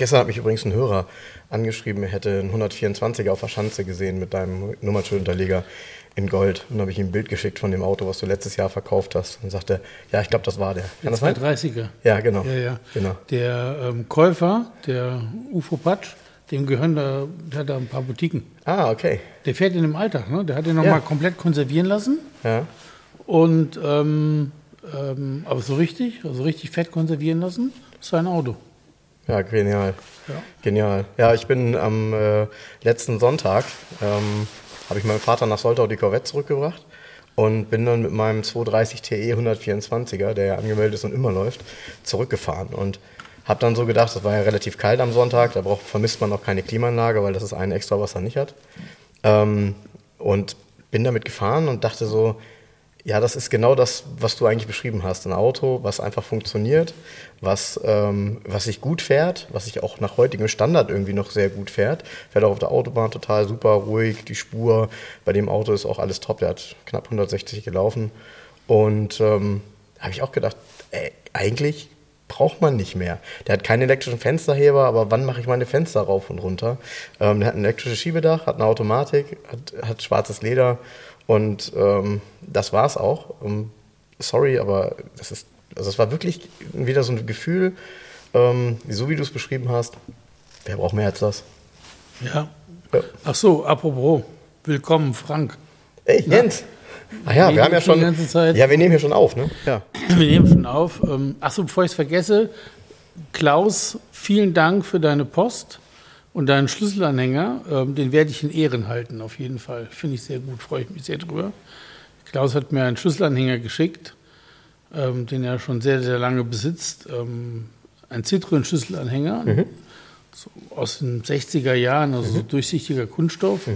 Gestern hat mich übrigens ein Hörer angeschrieben, er hätte einen 124er auf der Schanze gesehen mit deinem Nummernschildunterleger in Gold. Und dann habe ich ihm ein Bild geschickt von dem Auto, was du letztes Jahr verkauft hast. Und sagte, ja, ich glaube, das war der. Kann das 230er. Ja, genau. Ja, ja. genau. Der ähm, Käufer, der UFO Patsch, dem gehören da, der hat da ein paar Boutiquen. Ah, okay. Der fährt in dem Alltag, ne? Der hat den Ja. nochmal komplett konservieren lassen. Ja. Und, ähm, ähm, aber so richtig, also richtig fett konservieren lassen, ist sein Auto. Ja, genial. Ja. Genial. Ja, ich bin am äh, letzten Sonntag, ähm, habe ich meinem Vater nach Soltau die Corvette zurückgebracht und bin dann mit meinem 230 TE 124er, der ja angemeldet ist und immer läuft, zurückgefahren und habe dann so gedacht, das war ja relativ kalt am Sonntag, da braucht, vermisst man auch keine Klimaanlage, weil das ist ein extra, was er nicht hat. Ähm, und bin damit gefahren und dachte so, ja, das ist genau das, was du eigentlich beschrieben hast. Ein Auto, was einfach funktioniert, was, ähm, was sich gut fährt, was sich auch nach heutigem Standard irgendwie noch sehr gut fährt. Fährt auch auf der Autobahn total super ruhig, die Spur bei dem Auto ist auch alles top. Der hat knapp 160 gelaufen. Und ähm, habe ich auch gedacht, ey, eigentlich braucht man nicht mehr. Der hat keinen elektrischen Fensterheber, aber wann mache ich meine Fenster rauf und runter? Ähm, der hat ein elektrisches Schiebedach, hat eine Automatik, hat, hat schwarzes Leder und ähm, das war's auch. Ähm, sorry, aber das ist, also es war wirklich wieder so ein Gefühl, ähm, so wie du es beschrieben hast. Wer braucht mehr als das? Ja. Ja. Ach so, apropos, willkommen Frank. Ey, Jens! Ach ja, Wir wir haben ja nehmen schon schon. die ganze Zeit. Ja, wir nehmen hier schon auf, ne? Ja. Wir nehmen schon auf. Ähm, Achso, bevor ich es vergesse, Klaus, vielen Dank für deine Post und deinen Schlüsselanhänger. Ähm, Den werde ich in Ehren halten, auf jeden Fall. Finde ich sehr gut, freue ich mich sehr drüber. Klaus hat mir einen Schlüsselanhänger geschickt, ähm, den er schon sehr, sehr lange besitzt. Ähm, Ein Citroën-Schlüsselanhänger so aus den 60er Jahren, also so durchsichtiger Kunststoff,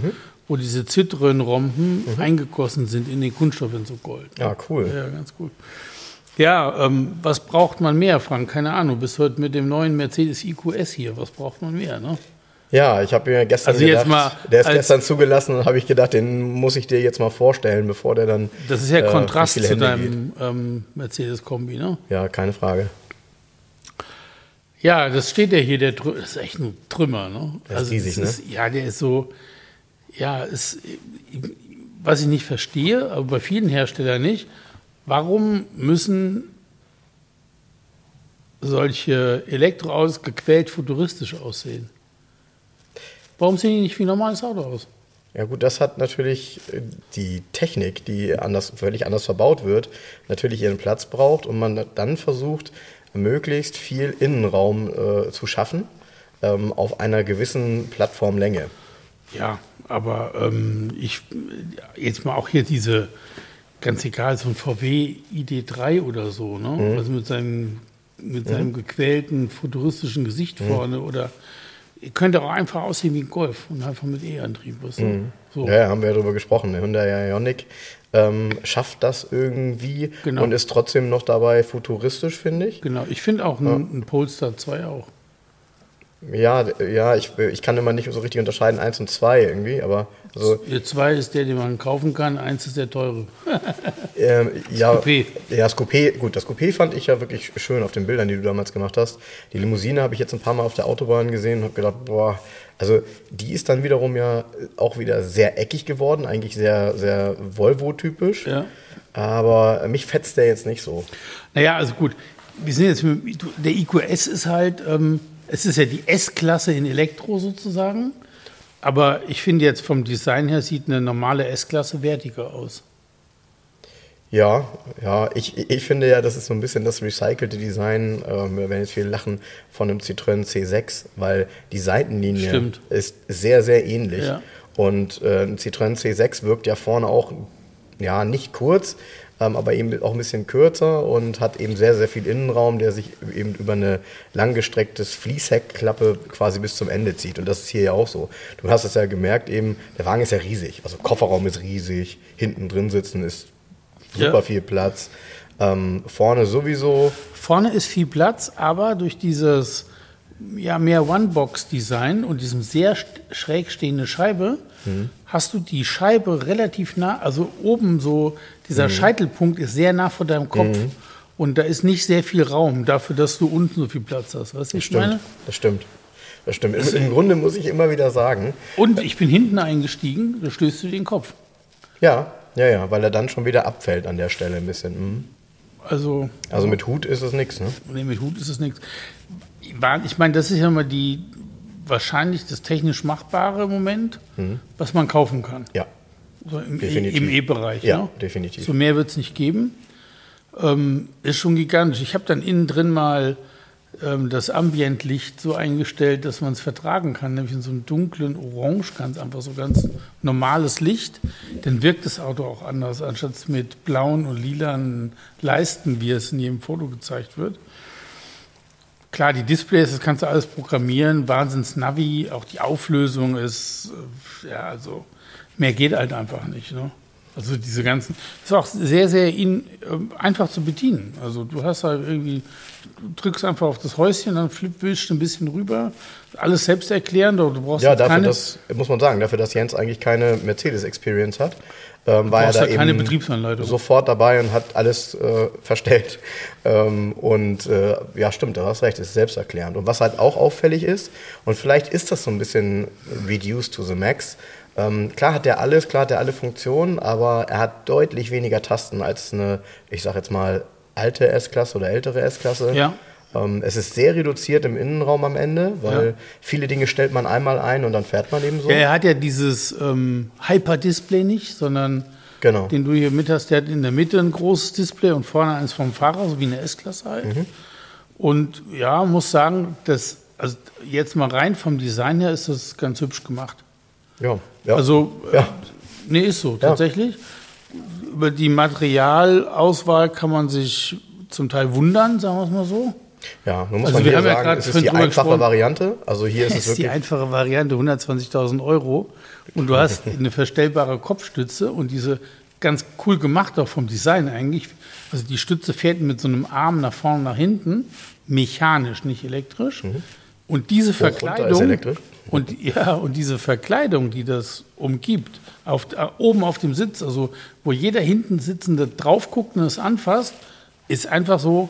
wo diese Citroën-Rompen eingegossen sind in den Kunststoff in so Gold. Ja, cool. Ja, ganz gut. Ja, ähm, was braucht man mehr, Frank? Keine Ahnung. Du bist heute mit dem neuen Mercedes IQS hier. Was braucht man mehr? Ne? Ja, ich habe mir gestern Also gedacht, mal der ist gestern zugelassen und habe ich gedacht, den muss ich dir jetzt mal vorstellen, bevor der dann. Das ist ja äh, Kontrast zu Hände deinem ähm, Mercedes-Kombi. Ne? Ja, keine Frage. Ja, das steht ja hier. Der das ist echt ein Trümmer. Ne? Der ist riesig, ist, Ja, der ist so. Ja, ist, was ich nicht verstehe, aber bei vielen Herstellern nicht. Warum müssen solche Elektroautos gequält futuristisch aussehen? Warum sehen die nicht wie ein normales Auto aus? Ja gut, das hat natürlich äh, die Technik, die anders, völlig anders verbaut wird, natürlich ihren Platz braucht und man dann versucht, möglichst viel Innenraum äh, zu schaffen ähm, auf einer gewissen Plattformlänge. Ja, aber ähm, ich jetzt mal auch hier diese, ganz egal, so ein VW ID3 oder so, ne? Also mit seinem, mit seinem gequälten futuristischen Gesicht vorne oder könnte auch einfach aussehen wie ein Golf und einfach mit E-Antrieb. Weißt du? so. Ja, ja, haben wir ja darüber gesprochen. Der Hyundai Ioniq ähm, schafft das irgendwie Genau. und ist trotzdem noch dabei futuristisch, finde ich. Genau, ich finde auch ein, ein Polestar 2 auch. Ja, ja, ich, ich kann immer nicht so richtig unterscheiden, eins und zwei irgendwie, aber also, Der 2 ist der, den man kaufen kann, eins ist der teure. ähm, ja, Coupé. ja, das Coupé, gut, das Coupé fand ich ja wirklich schön auf den Bildern, die du damals gemacht hast. Die Limousine habe ich jetzt ein paar Mal auf der Autobahn gesehen und habe gedacht, boah, also die ist dann wiederum ja auch wieder sehr eckig geworden, eigentlich sehr, sehr Volvo-typisch. Ja. Aber mich fetzt der jetzt nicht so. Naja, also gut, wir sind jetzt mit, der IQS ist halt, ähm, es ist ja die S-Klasse in Elektro sozusagen, aber ich finde jetzt vom Design her sieht eine normale S-Klasse wertiger aus. Ja, ja, ich, ich finde ja, das ist so ein bisschen das recycelte Design, ähm, wir werden jetzt viel lachen, von einem Citroën C6, weil die Seitenlinie Stimmt. ist sehr, sehr ähnlich. Ja. Und äh, ein Citroën C6 wirkt ja vorne auch, ja, nicht kurz, aber eben auch ein bisschen kürzer und hat eben sehr, sehr viel Innenraum, der sich eben über eine langgestrecktes Fließheckklappe quasi bis zum Ende zieht. Und das ist hier ja auch so. Du hast es ja gemerkt, eben, der Wagen ist ja riesig. Also Kofferraum ist riesig, hinten drin sitzen ist super Ja. viel Platz. Ähm, vorne sowieso. Vorne ist viel Platz, aber durch dieses ja, mehr One-Box-Design und diesem sehr schräg stehende Scheibe hast du die Scheibe relativ nah, also oben so, dieser Scheitelpunkt ist sehr nah vor deinem Kopf. Und da ist nicht sehr viel Raum dafür, dass du unten so viel Platz hast. Weißt du, ich meine? Stimmt. Das stimmt. Das stimmt. Im, Im Grunde muss ich immer wieder sagen, Und ich bin hinten eingestiegen, da stößt du den Kopf. ja, ja, ja, weil er dann schon wieder abfällt an der Stelle ein bisschen. Mhm. Also, Also mit Hut ist es nichts, ne? nee, mit Hut ist es nichts. Ich meine, das ist ja mal die wahrscheinlich das technisch Machbare Moment, was man kaufen kann. Ja. So im E- E-Bereich. Ja, ne? definitiv. So mehr wird es nicht geben. Ähm, ist schon gigantisch. Ich habe dann innen drin mal das Ambientlicht so eingestellt, dass man es vertragen kann, nämlich in so einem dunklen Orange, ganz einfach so ganz normales Licht. Dann wirkt das Auto auch anders, anstatt mit blauen und lilanen Leisten, wie es in jedem Foto gezeigt wird. Klar, die Displays, das kannst du alles programmieren, Wahnsinns-Navi, auch die Auflösung ist, äh, ja, also mehr geht halt einfach nicht. Ne? Also diese ganzen, ist auch sehr, sehr in, äh, einfach zu bedienen. Also du hast halt irgendwie, du drückst einfach auf das Häuschen, dann flip wischst ein bisschen rüber, alles selbst erklären, du brauchst Ja, dafür, keine, dass, muss man sagen, dafür, dass Jens eigentlich keine Mercedes-Experience hat, ähm, war er da ja keine eben Betriebsanleitung. sofort dabei und hat alles äh, verstellt. Ähm, und äh, ja, stimmt, du hast recht, ist selbsterklärend. Und was halt auch auffällig ist, und vielleicht ist das so ein bisschen reduced to the max, ähm, klar hat der alles, klar hat er alle Funktionen, aber er hat deutlich weniger Tasten als eine, ich sag jetzt mal, alte S-Klasse oder ältere S-Klasse. Ja. Ähm, es ist sehr reduziert im Innenraum am Ende, weil Ja. viele Dinge stellt man einmal ein und dann fährt man eben so. Ja, er hat ja dieses ähm, Hyper-Display nicht, sondern Genau. den du hier mit hast, der hat in der Mitte ein großes Display und vorne eins vom Fahrer, so wie eine S-Klasse halt. Mhm. Und ja, muss sagen, das, also jetzt mal rein vom Design her ist das ganz hübsch gemacht. Ja, ja. Also, äh, Ja. nee, ist so, tatsächlich. Über die Materialauswahl kann man sich zum Teil wundern, sagen wir es mal so. ja, nun muss Also man wir hier haben ja sagen, gerade es ist die einfache. Variante. Also hier ist es ist die wirklich. einfache Variante, 120.000 Euro. Und du hast eine verstellbare Kopfstütze und diese ganz cool gemacht, auch vom Design eigentlich. Also die Stütze fährt mit so einem Arm nach vorne, nach hinten, mechanisch, nicht elektrisch. Und diese Verkleidung und ja und diese Verkleidung, die das umgibt, auf, äh, oben auf dem Sitz, also wo jeder hinten sitzende drauf guckt und es anfasst, ist einfach so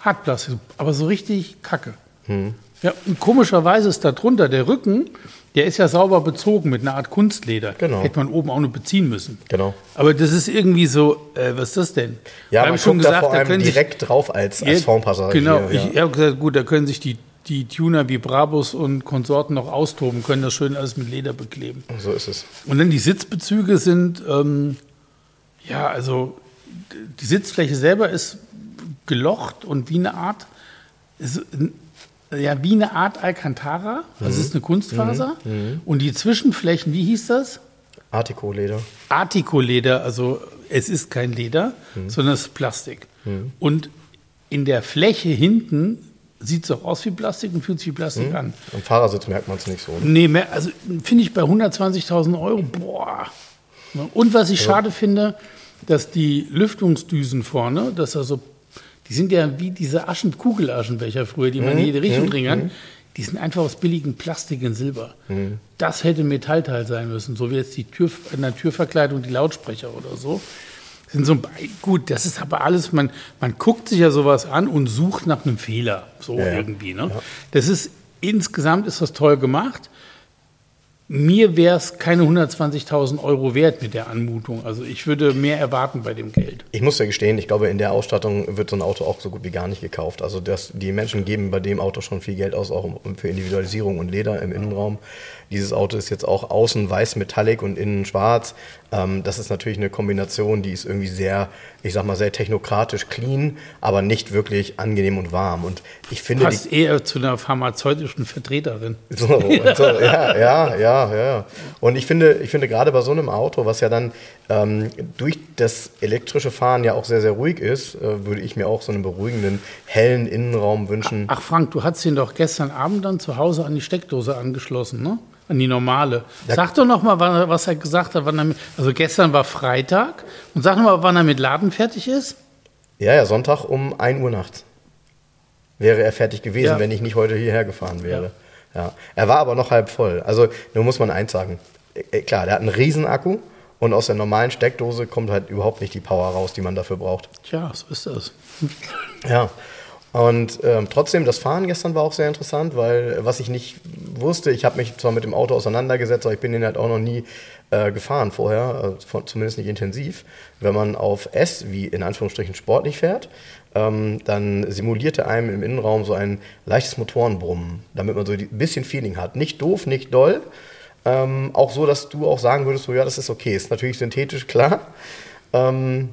Hartplastik, aber so richtig Kacke. Hm. Ja, und komischerweise ist da drunter der Rücken, der ist ja sauber bezogen mit einer Art Kunstleder. Genau. Hätte man oben auch nur beziehen müssen. Genau. Aber das ist irgendwie so, äh, was ist das denn? Ja, Da man hab guckt da vor allem können sich- direkt drauf als, als Ja. Genau, ja. ich habe gesagt, gut, da können sich die, die Tuner wie Brabus und Konsorten noch austoben, können das schön alles mit Leder bekleben. So ist es. Und dann die Sitzbezüge sind, ähm, ja, also die Sitzfläche selber ist gelocht und wie eine Art, ist, ja, wie eine Art Alcantara. Also es ist eine Kunstfaser. Und die Zwischenflächen, wie hieß das? Artico-Leder. Artico-Leder, also es ist kein Leder, sondern es ist Plastik. Und in der Fläche hinten sieht es auch aus wie Plastik und fühlt sich wie Plastik an. Am Fahrersitz merkt man es nicht so. Nee, mehr, also finde ich bei 120.000 Euro, boah. Ne? Und was ich schade finde, dass die Lüftungsdüsen vorne, dass also, die sind ja wie diese Aschen, Kugelaschenbecher früher, die man in jede Richtung bringen kann, die sind einfach aus billigem Plastik in Silber. Das hätte Metallteil sein müssen, so wie jetzt die Tür, in der Türverkleidung die Lautsprecher oder so. Sind so, gut, das ist aber alles, man, man guckt sich ja sowas an und sucht nach einem Fehler, so Ja, ja. irgendwie. Ne? Das ist, insgesamt ist das toll gemacht. Mir wäre es keine 120.000 Euro wert mit der Anmutung. Also ich würde mehr erwarten bei dem Geld. Ich muss ja gestehen, ich glaube, in der Ausstattung wird so ein Auto auch so gut wie gar nicht gekauft. Also das, die Menschen geben bei dem Auto schon viel Geld aus, auch für Individualisierung und Leder im Innenraum. Dieses Auto ist jetzt auch außen weiß metallic und innen schwarz. Ähm, das ist natürlich eine Kombination, die ist irgendwie sehr, ich sag mal, sehr technokratisch clean, aber nicht wirklich angenehm und warm. Und ich finde, Passt eher zu einer pharmazeutischen Vertreterin. So, so, ja, ja, ja. Ja, ja, ja. Und ich finde, ich finde gerade bei so einem Auto, was ja dann ähm, durch das elektrische Fahren ja auch sehr, sehr ruhig ist, äh, würde ich mir auch so einen beruhigenden, hellen Innenraum wünschen. Ach Frank, du hast ihn doch gestern Abend dann zu Hause an die Steckdose angeschlossen, ne? An die normale. Sag doch noch mal, was er gesagt hat. Wann er, mit- also gestern war Freitag. Und sag noch mal, wann er mit Laden fertig ist. Ja, ja, Sonntag um 1 Uhr nachts wäre er fertig gewesen, Ja. wenn ich nicht heute hierher gefahren wäre. Ja. Er war aber noch halb voll. Also, nur muss man eins sagen. Äh, Klar, der hat einen riesen Akku und aus der normalen Steckdose kommt halt überhaupt nicht die Power raus, die man dafür braucht. Tja, so ist das. Ja. Und ähm, trotzdem, das Fahren gestern war auch sehr interessant, weil äh, was ich nicht wusste, ich habe mich zwar mit dem Auto auseinandergesetzt, aber ich bin den halt auch noch nie äh, gefahren vorher, äh, von, zumindest nicht intensiv. Wenn man auf S, wie in Anführungsstrichen sportlich fährt, ähm, dann simulierte einem im Innenraum so ein leichtes Motorenbrummen, damit man so ein bisschen Feeling hat. Nicht doof, nicht doll. Ähm, auch so, dass du auch sagen würdest, so ja, das ist okay. Ist natürlich synthetisch, klar. Ähm,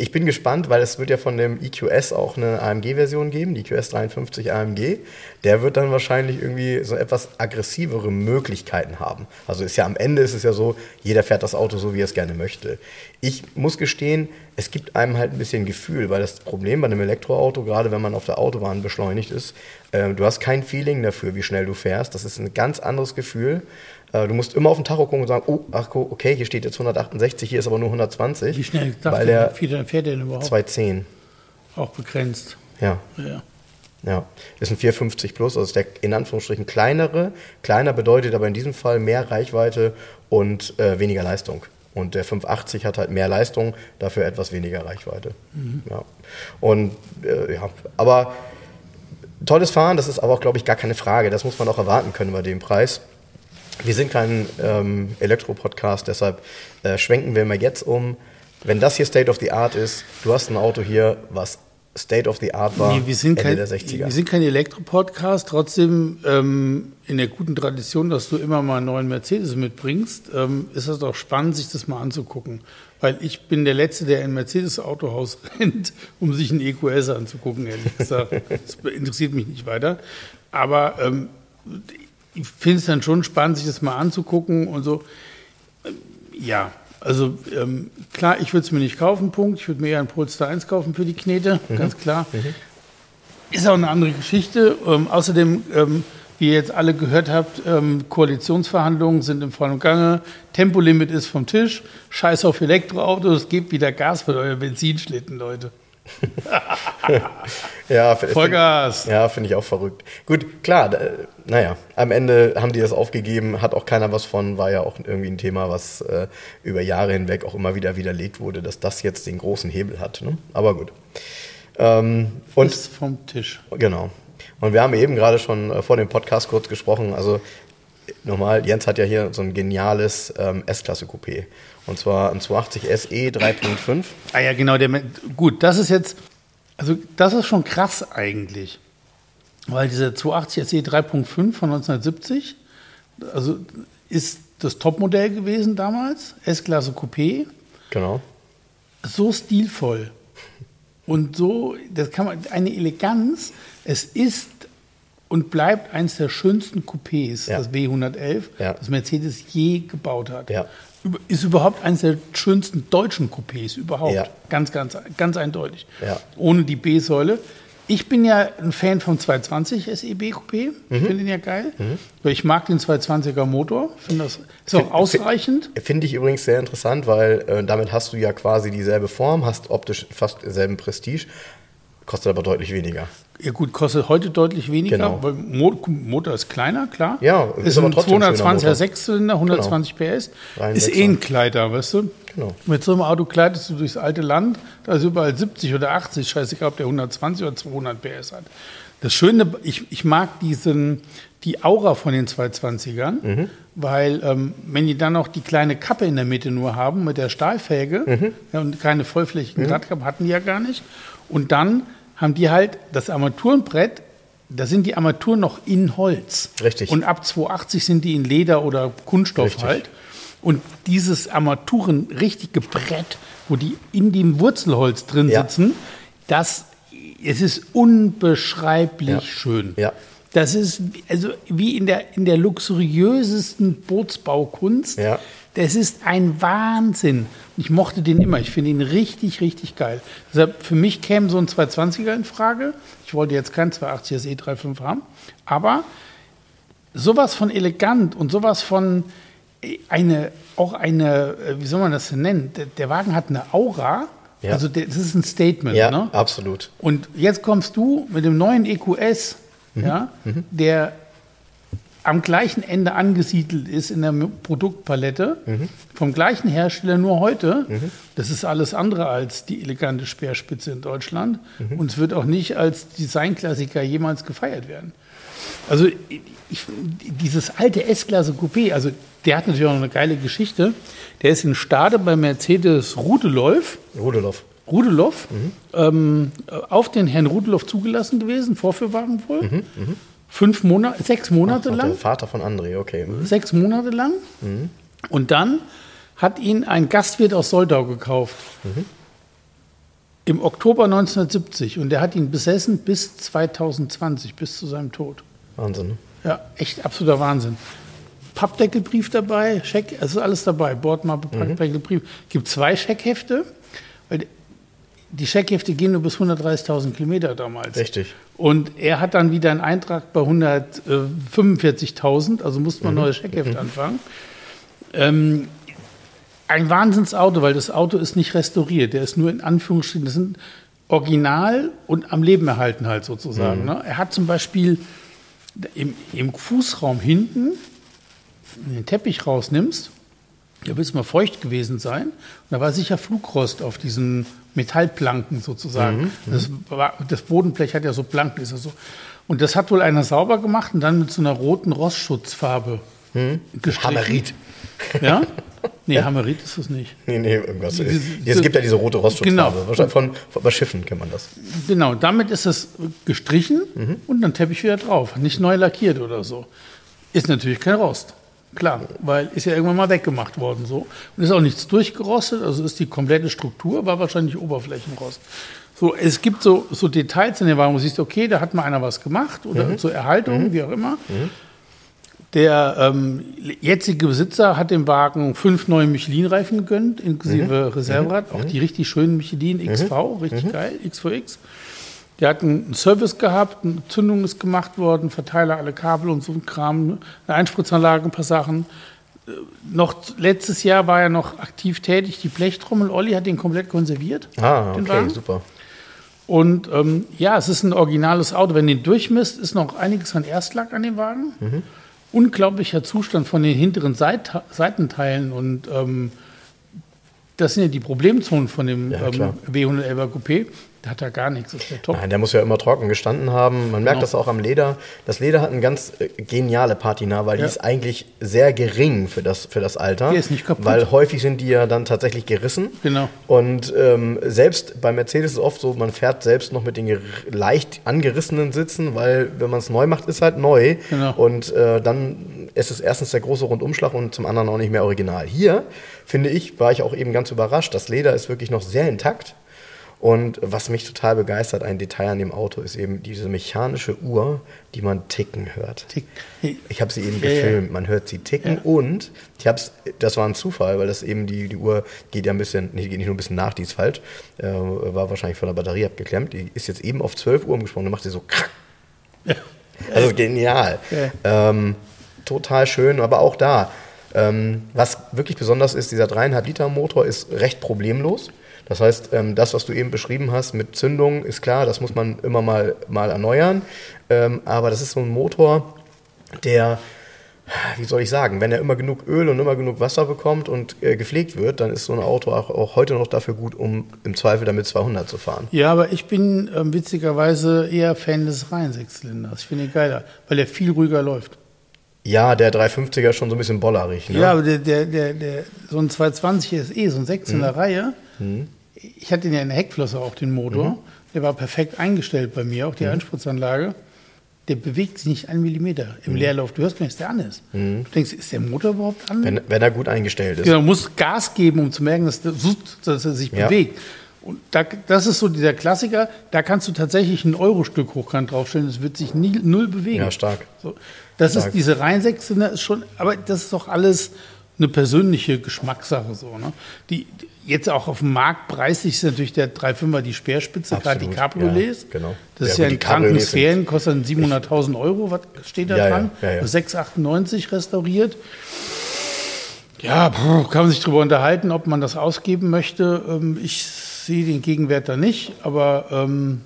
ich bin gespannt, weil es wird ja von dem EQS auch eine AMG-Version geben, die EQS 53 AMG. Der wird dann wahrscheinlich irgendwie so etwas aggressivere Möglichkeiten haben. Also ist ja am Ende ist es ja so, jeder fährt das Auto so, wie er es gerne möchte. Ich muss gestehen, es gibt einem halt ein bisschen Gefühl, weil das Problem bei einem Elektroauto, gerade wenn man auf der Autobahn beschleunigt ist, äh, du hast kein Feeling dafür, wie schnell du fährst. Das ist ein ganz anderes Gefühl. Äh, du musst immer auf den Tacho gucken und sagen, oh, ach, okay, hier steht jetzt 168, hier ist aber nur 120. Wie schnell Weil der fährt der denn überhaupt? 210. Auch begrenzt. Ja, Ja. ja. Ist ein 450 Plus, also ist der in Anführungsstrichen kleinere. Kleiner bedeutet aber in diesem Fall mehr Reichweite und äh, weniger Leistung. Und der 580 hat halt mehr Leistung, dafür etwas weniger Reichweite. Ja. Und äh, ja, aber tolles Fahren, das ist aber auch, glaube ich, gar keine Frage. Das muss man auch erwarten können bei dem Preis. Wir sind kein ähm, Elektro-Podcast, deshalb äh, schwenken wir mal jetzt um. Wenn das hier State of the Art ist, du hast ein Auto hier, was State of the Art war, Nee, wir sind Ende kein, der 60er. wir sind kein Elektro-Podcast, trotzdem ähm, in der guten Tradition, dass du immer mal einen neuen Mercedes mitbringst, ähm, ist es doch spannend, sich das mal anzugucken. Weil ich bin der Letzte, der in ein Mercedes-Autohaus rennt, um sich einen EQS anzugucken, ehrlich gesagt. Das interessiert mich nicht weiter. Aber ähm, ich finde es dann schon spannend, sich das mal anzugucken und so. Ja, also ähm, klar, ich würde es mir nicht kaufen, Punkt. Ich würde mir eher einen Polestar 1 kaufen für die Knete, ganz klar. Ist auch eine andere Geschichte. Ähm, außerdem, ähm, wie ihr jetzt alle gehört habt, ähm, Koalitionsverhandlungen sind im vollen Gange. Tempolimit ist vom Tisch. Scheiß auf Elektroautos, gebt wieder Gas für euer Benzinschlitten, Leute. Ja, Vollgas. Find, ja, finde ich auch verrückt. Gut, klar, da, naja, am Ende haben die das aufgegeben, hat auch keiner was von, war ja auch irgendwie ein Thema, was äh, über Jahre hinweg auch immer wieder widerlegt wurde, dass das jetzt den großen Hebel hat. Ne? Aber gut. Ähm, und ist vom Tisch. Genau. Und wir haben eben gerade schon äh, vor dem Podcast kurz gesprochen. Also äh, nochmal, Jens hat ja hier so ein geniales ähm, S-Klasse Coupé. Und zwar ein 280 SE 3.5. Ah ja, genau. Der, gut, das ist jetzt, also das ist schon krass eigentlich. Weil dieser 280 SE 3.5 von 1970, also ist das Topmodell gewesen damals, S-Klasse Coupé, Genau. so stilvoll und so, das kann man, eine Eleganz. Es ist und bleibt eines der schönsten Coupés, Ja. das W111, Ja. das Mercedes je gebaut hat. Ja. Ist überhaupt eines der schönsten deutschen Coupés überhaupt. Ja. Ganz, ganz, ganz eindeutig. Ja. Ohne die B-Säule. Ich bin ja ein Fan vom 220 SEB Coupé. Mhm. Ich finde den ja geil. Weil ich mag den 220er Motor. Finde das ist auch ausreichend. Finde ich übrigens sehr interessant, weil äh, damit hast du ja quasi dieselbe Form, hast optisch fast denselben Prestige, kostet aber deutlich weniger. Ja gut, kostet heute deutlich weniger, Genau. weil Mo Motor ist kleiner, klar. Ja, ist, ist aber ein trotzdem ein schöner 220er Motor. Sechszylinder, 120 PS. Rein Ist eh ein Kleider, weißt du? Genau. Mit so einem Auto kleidest du durchs alte Land, da ist überall 70 oder 80, scheißegal, ob der 120 oder 200 PS hat. Das Schöne, ich, ich mag diesen, die Aura von den 220ern, Mhm. weil ähm, wenn die dann noch die kleine Kappe in der Mitte nur haben mit der Stahlfelge Mhm. ja, und keine vollflächigen Radkappen hatten die ja gar nicht. Und dann haben die halt das Armaturenbrett, da sind die Armaturen noch in Holz. Richtig. Und ab 280 sind die in Leder oder Kunststoff Richtig. halt. Und dieses Armaturen richtige Brett, wo die in dem Wurzelholz drin Ja. sitzen, das es ist unbeschreiblich Ja. schön. Ja. Das ist also wie in der, in der luxuriösesten Bootsbaukunst. Ja. Das ist ein Wahnsinn. Ich mochte den immer. Ich finde ihn richtig, richtig geil. Deshalb für mich käme so ein 220er in Frage. Ich wollte jetzt kein 280er SE 3.5 haben. Aber sowas von elegant und sowas von äh, eine, auch eine, äh, wie soll man das denn nennen? Der, der Wagen hat eine Aura. Ja. Also das ist ein Statement. Ja, ne? absolut. Und jetzt kommst du mit dem neuen EQS, ja, der am gleichen Ende angesiedelt ist in der Produktpalette, vom gleichen Hersteller nur heute. Das ist alles andere als die elegante Speerspitze in Deutschland. Und es wird auch nicht als Designklassiker jemals gefeiert werden. Also ich, dieses alte S-Klasse Coupé, also der hat natürlich auch eine geile Geschichte. Der ist in Stade bei Mercedes Rudeläuf. Rudeloff. Rudeloff, ähm, auf den Herrn Rudeloff zugelassen gewesen, Vorführwagen wohl. Fünf Monate, sechs Monate Ach, Der lang. Vater von André, okay. Mhm. Sechs Monate lang. Und dann hat ihn ein Gastwirt aus Soldau gekauft. Im Oktober 1970. Und der hat ihn besessen bis 2020, bis zu seinem Tod. Wahnsinn. ne? Ja, echt absoluter Wahnsinn. Pappdeckelbrief dabei, Scheck, es ist alles dabei. Bordmappe, Pappdeckelbrief. Gibt zwei Scheckhefte, weil die Scheckhefte gehen nur bis 130.000 Kilometer damals. Richtig. Und er hat dann wieder einen Eintrag bei 145.000, also musste man ein neues Scheckheft anfangen. Ähm, ein Wahnsinnsauto, weil das Auto ist nicht restauriert. Der ist nur in Anführungsstrichen, das sind original und am Leben erhalten halt sozusagen. Ne? Er hat zum Beispiel im, im Fußraum hinten, wenn du den Teppich rausnimmst, da wird es mal feucht gewesen sein. Und da war sicher Flugrost auf diesen Metallplanken sozusagen. Das, war, das Bodenblech hat ja so Planken, ist ja so. Und das hat wohl einer sauber gemacht und dann mit so einer roten Rostschutzfarbe gestrichen. Hammerit. Ja? Nee, Hammerit ist es nicht. Nee, nee, irgendwas. Diese- es gibt ja diese rote Rostschutzfarbe. Genau. Wahrscheinlich von, von, bei Schiffen kennt man das. Genau, damit ist es gestrichen und dann Teppich wieder drauf. Nicht neu lackiert oder so. Ist natürlich kein Rost. Klar, weil ist ja irgendwann mal weggemacht worden so. Und ist auch nichts durchgerostet, also ist die komplette Struktur, war wahrscheinlich Oberflächenrost. So, es gibt so, so Details in der Wahrung, wo du siehst, okay, da hat mal einer was gemacht oder mhm. zur Erhaltung, mhm. wie auch immer. Mhm. Der ähm, jetzige Besitzer hat dem Wagen fünf neue Michelin-Reifen gegönnt, inklusive mhm. Reserverad, mhm. auch die richtig schönen Michelin mhm. XV, richtig geil, XVX. Die hatten einen Service gehabt, eine Zündung ist gemacht worden, Verteiler, alle Kabel und so ein Kram, eine Einspritzanlage, ein paar Sachen. Äh, noch letztes Jahr war er noch aktiv tätig die Blechtrommel. Olli hat den komplett konserviert. Ah, okay, Wagen. super. Und ähm, ja, es ist ein originales Auto. Wenn den durchmisst, ist noch einiges an Erstlack an dem Wagen. Mhm. Unglaublicher Zustand von den hinteren Seit Seitenteilen und ähm, das sind ja die Problemzonen von dem Ja, ähm, klar. W111er Coupé. Da hat er gar nichts, das ist der Top. Nein, der muss ja immer trocken gestanden haben. Man merkt Genau. das auch am Leder. Das Leder hat eine ganz äh, geniale Patina, weil Ja. die ist eigentlich sehr gering für das, für das Alter. Die ist nicht kaputt. Weil häufig sind die ja dann tatsächlich gerissen. Genau. Und ähm, selbst bei Mercedes ist es oft so, man fährt selbst noch mit den leicht angerissenen Sitzen, weil wenn man es neu macht, ist halt neu. Genau. Und äh, dann ist es erstens der große Rundumschlag und zum anderen auch nicht mehr original. Hier, finde ich, war ich auch eben ganz überrascht. Das Leder ist wirklich noch sehr intakt. Und was mich total begeistert, ein Detail an dem Auto, ist eben diese mechanische Uhr, die man ticken hört. Tick. Ich habe sie eben Ja, ja. gefilmt, man hört sie ticken Ja. und ich hab's, das war ein Zufall, weil das eben die, die Uhr geht ja ein bisschen, nee, geht nicht nur ein bisschen nach, die ist falsch, äh, war wahrscheinlich von der Batterie abgeklemmt, die ist jetzt eben auf 12 Uhr umgesprungen und macht sie so krack. Also genial. Ja. Ähm, total schön, aber auch da, ähm, was wirklich besonders ist, dieser 3,5 Liter Motor ist recht problemlos. Das heißt, ähm, das, was du eben beschrieben hast mit Zündung, ist klar, das muss man immer mal, mal erneuern. Ähm, aber das ist so ein Motor, der, wie soll ich sagen, wenn er immer genug Öl und immer genug Wasser bekommt und äh, gepflegt wird, dann ist so ein Auto auch, auch heute noch dafür gut, um im Zweifel damit 200 zu fahren. Ja, aber ich bin ähm, witzigerweise eher Fan des Reihensechszylinders. Ich finde ihn geiler, weil er viel ruhiger läuft. Ja, der 350er ist schon so ein bisschen bollerig. Ne? Ja, aber der, der, der, der, so ein 220 ist eh so ein 16er Reihe. Ich hatte den ja in der Heckflosse auch, den Motor. Der war perfekt eingestellt bei mir, auch die Einspritzanlage. Der bewegt sich nicht einen Millimeter im Leerlauf. Du hörst gar nicht, dass der an ist. Du denkst, ist der Motor überhaupt an? Wenn, wenn er gut eingestellt ist. Genau, du musst Gas geben, um zu merken, dass, der, dass er sich Ja. bewegt. Und da, das ist so dieser Klassiker, da kannst du tatsächlich ein Euro-Stück hochkant draufstellen, es wird sich nie, null bewegen. Ja, stark. So, das ist diese Rheinsechse, ist schon, aber das ist doch alles eine persönliche Geschmackssache so. Ne? Die, die jetzt auch auf dem Markt preislich ist natürlich der 3,5er die Speerspitze, gerade die Cabriolets. ja, genau. Das Ja, ist ja in kranken Sphären, kostet dann 700.000 Euro, was steht da Ja, dran? ja, ja. 6,98 restauriert. Ja, kann man sich darüber unterhalten, ob man das ausgeben möchte. Ähm, Ich sehe den Gegenwert da nicht, aber ähm,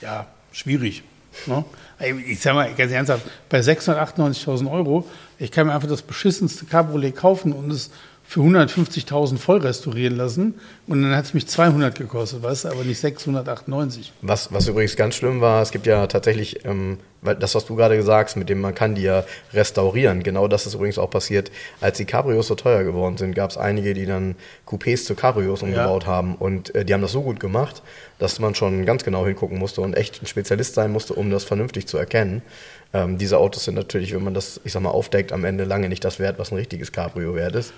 ja, schwierig. Ne? Ich sage mal ganz ernsthaft, bei 698.000 Euro, ich kann mir einfach das beschissenste Cabriolet kaufen und es für 150.000 voll restaurieren lassen und dann hat es mich 200 gekostet, weißt du, aber nicht 698. Was, was übrigens ganz schlimm war, es gibt ja tatsächlich, ähm, weil das, was du gerade gesagt hast, mit dem man kann die ja restaurieren. Genau das ist übrigens auch passiert. Als die Cabrios so teuer geworden sind, gab es einige, die dann Coupés zu Cabrios umgebaut haben. Und äh, die haben das so gut gemacht, dass man schon ganz genau hingucken musste und echt ein Spezialist sein musste, um das vernünftig zu erkennen. Ähm, diese Autos sind natürlich, wenn man das, ich sag mal, aufdeckt, am Ende lange nicht das wert, was ein richtiges Cabrio wert ist.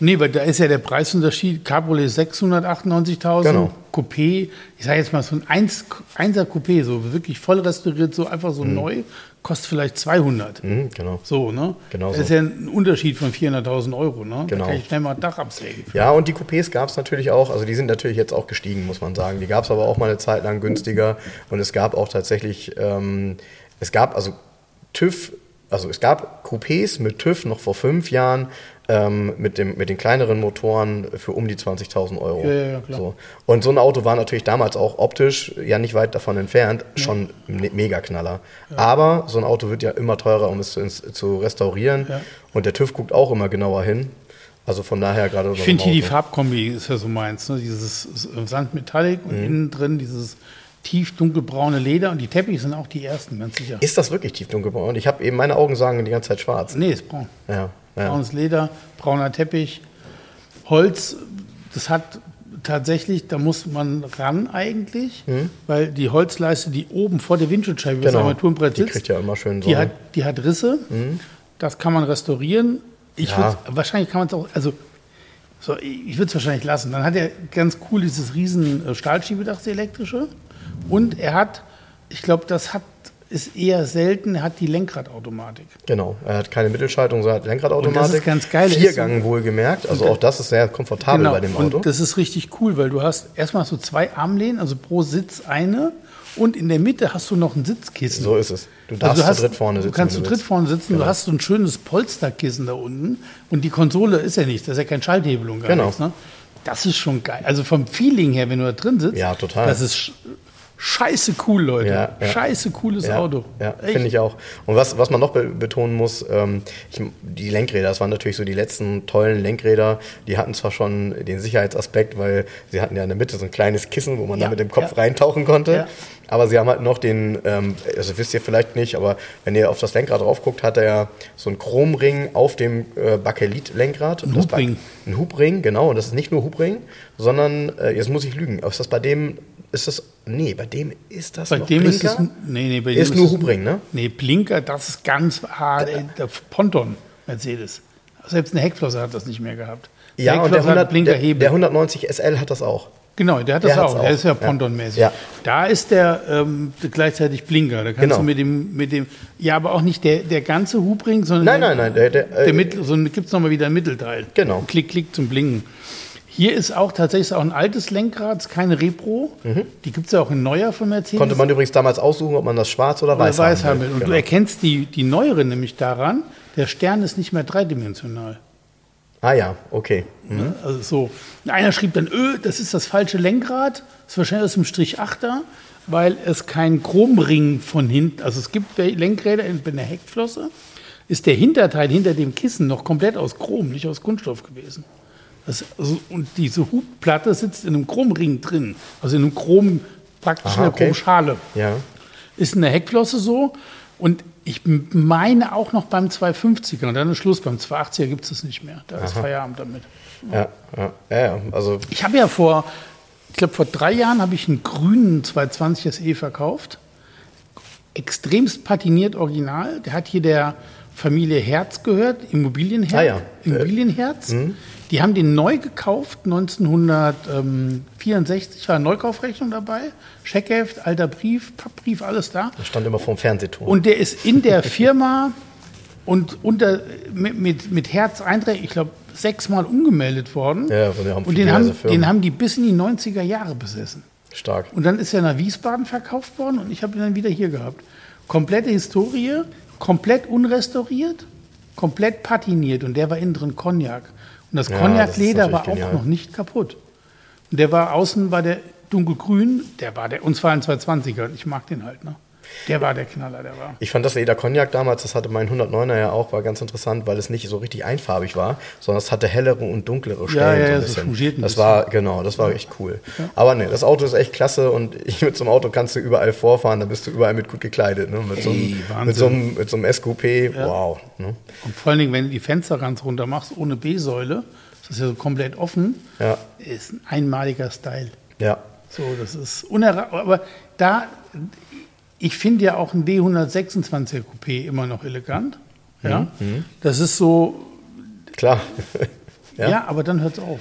Nee, weil da ist ja der Preisunterschied, Cabriolet 698.000, Genau. Coupé, ich sage jetzt mal so ein 1, 1er Coupé, so wirklich voll restauriert, so einfach so neu, kostet vielleicht 200. Mhm, genau. So, ne? Genau Das so. ist ja ein Unterschied von 400.000 Euro, ne? Genau. Da kann ich schnell mal ein Dach absägen. Ja, und die Coupés gab es natürlich auch, also die sind natürlich jetzt auch gestiegen, muss man sagen. Die gab es aber auch mal eine Zeit lang günstiger und es gab auch tatsächlich, ähm, es gab also TÜV, also es gab Coupés mit TÜV noch vor fünf Jahren ähm, mit, dem, mit den kleineren Motoren für um die 20.000 Euro. Ja, ja, ja, klar. So. Und so ein Auto war natürlich damals auch optisch ja nicht weit davon entfernt, schon ein Mega-Knaller. Aber so ein Auto wird ja immer teurer, um es zu, zu restaurieren. Ja. Und der TÜV guckt auch immer genauer hin. Also von daher gerade Ich finde hier die. Farbkombi ist ja so meins, ne? Dieses Sandmetallic Mhm. und innen drin dieses tief dunkelbraune Leder und die Teppiche sind auch die ersten, ganz sicher. Ist das wirklich tief dunkelbraun? Ich habe eben meine Augen sagen die ganze Zeit schwarz. Nee, ist braun. Ja, ja. Braunes Leder, brauner Teppich, Holz, das hat tatsächlich, da muss man ran eigentlich, weil die Holzleiste, die oben vor der Windschutzscheibe über das Mhm. Genau. Armaturenbrett Die kriegt ja immer schön die, Sonne. hat, die hat Risse. Das kann man restaurieren. Ich Ja. wahrscheinlich kann man es auch, also so, ich würde es wahrscheinlich lassen. Dann hat er ganz cool dieses riesen äh, Stahlschiebedach, das elektrische. Und er hat, ich glaube, das hat ist eher selten, hat die Lenkradautomatik. Genau, er hat keine Mittelschaltung, sondern hat Lenkradautomatik. Und das ist ganz geil. Viergang wohlgemerkt, also auch das ist sehr komfortabel bei dem Auto. Genau. Und das ist richtig cool, weil du hast erstmal hast du zwei Armlehnen, also pro Sitz eine. Und in der Mitte hast du noch ein Sitzkissen. So ist es. Du darfst Also zu dritt vorne sitzen, Du kannst zu du dritt vorne sitzen, Genau. du hast so ein schönes Polsterkissen da unten. Und die Konsole ist ja nichts, das ist ja kein Schalthebel und gar Genau. nichts. Ne? Das ist schon geil. Also vom Feeling her, wenn du da drin sitzt, Ja, total. das ist scheiße cool, Leute. Ja, ja. Scheiße cooles Ja, Auto. Ja, finde ich auch. Und was, was man noch be betonen muss, ähm, ich, die Lenkräder, das waren natürlich so die letzten tollen Lenkräder. Die hatten zwar schon den Sicherheitsaspekt, weil sie hatten ja in der Mitte so ein kleines Kissen, wo man da mit dem Kopf reintauchen konnte. Aber sie haben halt noch den, ähm, also wisst ihr vielleicht nicht, aber wenn ihr auf das Lenkrad drauf guckt, hat er ja so einen Chromring auf dem äh, Bakelit-Lenkrad. Ein Hubring. Ein Hubring, genau. Und das ist nicht nur Hubring, sondern, äh, jetzt muss ich lügen, ist das bei dem, ist das, nee, bei dem ist das Bei noch dem ist Blinker? es. Nee, nee, bei Ist dem nur es- Hubring, ne? Nee, Blinker, das ist ganz hart. ey, Der Ponton, Mercedes. Selbst eine Heckflosse hat das nicht mehr gehabt. Ja, und der, Heckflosse hat 100, der, der 190 SL hat das auch. Genau, der hat das Der hat's auch. Der auch. ist ja. Pontonmäßig. Ja. Da ist der ähm, gleichzeitig Blinker. Da kannst Genau. du mit dem, mit dem, ja, aber auch nicht der, der ganze Hubring, sondern Nein, der, nein, nein, der- der, äh, Mittel, so gibt es nochmal wieder ein Mittelteil. Genau. Klick, klick zum Blinken. Hier ist auch tatsächlich auch ein altes Lenkrad, keine Repro. Die gibt es ja auch in neuer von Mercedes. Mhm. Konnte man übrigens damals aussuchen, ob man das schwarz oder oder weiß, weiß haben will. Und du Genau. erkennst die, die neuere nämlich daran, der Stern ist nicht mehr dreidimensional. Ah ja, okay. Ne? Also so. Einer schrieb dann, öh, das ist das falsche Lenkrad, das ist wahrscheinlich aus dem Strich 8er, weil es kein Chromring von hinten, also es gibt Lenkräder in in der Heckflosse, ist der Hinterteil hinter dem Kissen noch komplett aus Chrom, nicht aus Kunststoff gewesen. Das, also, und diese Hubplatte sitzt in einem Chromring drin, also in einem Chrom, praktisch Aha, in der okay. Chromschale. Ja. Ist in der Heckflosse so. Und ich meine auch noch beim 250er. Und dann ist Schluss. Beim 280er gibt es das nicht mehr. Da ist Feierabend damit. Ja, ja, ja. Also, Ich habe ja vor, ich glaube vor drei Jahren habe ich einen grünen 220 SE verkauft. Extremst patiniert original. Der hat hier der Familie Herz gehört, Immobilienherz. Ah ja. Immobilienherz. Die haben den neu gekauft, 1964 war eine Neukaufrechnung dabei, Scheckheft, alter Brief, Pappbrief, alles da. Das stand immer vorm Fernsehton. Und der ist in der Firma und unter, mit, mit, mit Herz einträglich, ich glaube, sechsmal umgemeldet worden. Ja, wir haben und den haben, den haben die bis in die 90er Jahre besessen. Stark. Und dann ist er nach Wiesbaden verkauft worden und ich habe ihn dann wieder hier gehabt. Komplette Historie, komplett unrestauriert, komplett patiniert und der war innen drin Cognac. Und das Ja, Cognac-Leder ist war auch genial. noch nicht kaputt. Und der war außen war der dunkelgrün, der war der, und zwar ein 220er und ich mag den halt, ne? Der war der Knaller, der war. Ich fand das Leder Cognac damals, das hatte mein 109er ja auch, war ganz interessant, weil es nicht so richtig einfarbig war, sondern es hatte hellere und dunklere Stellen. ja, so ein so bisschen. changiert ein das bisschen. war, genau, das war echt cool. Aber ne, das Auto ist echt klasse und ich, mit so einem Auto kannst du überall vorfahren, da bist du überall mit gut gekleidet. Ne? Mit, so einem, Ey, mit, so einem, mit so einem SQP, wow. Ne? Und vor allen Dingen, wenn du die Fenster ganz runter machst, ohne B-Säule, das ist ja so komplett offen, Ja, ist ein einmaliger Style. ja. So, das ist unerreichbar. Aber da, ich finde ja auch ein D126er Coupé immer noch elegant. Ja, Mhm, das ist so, Klar. ja, aber dann hört es auf.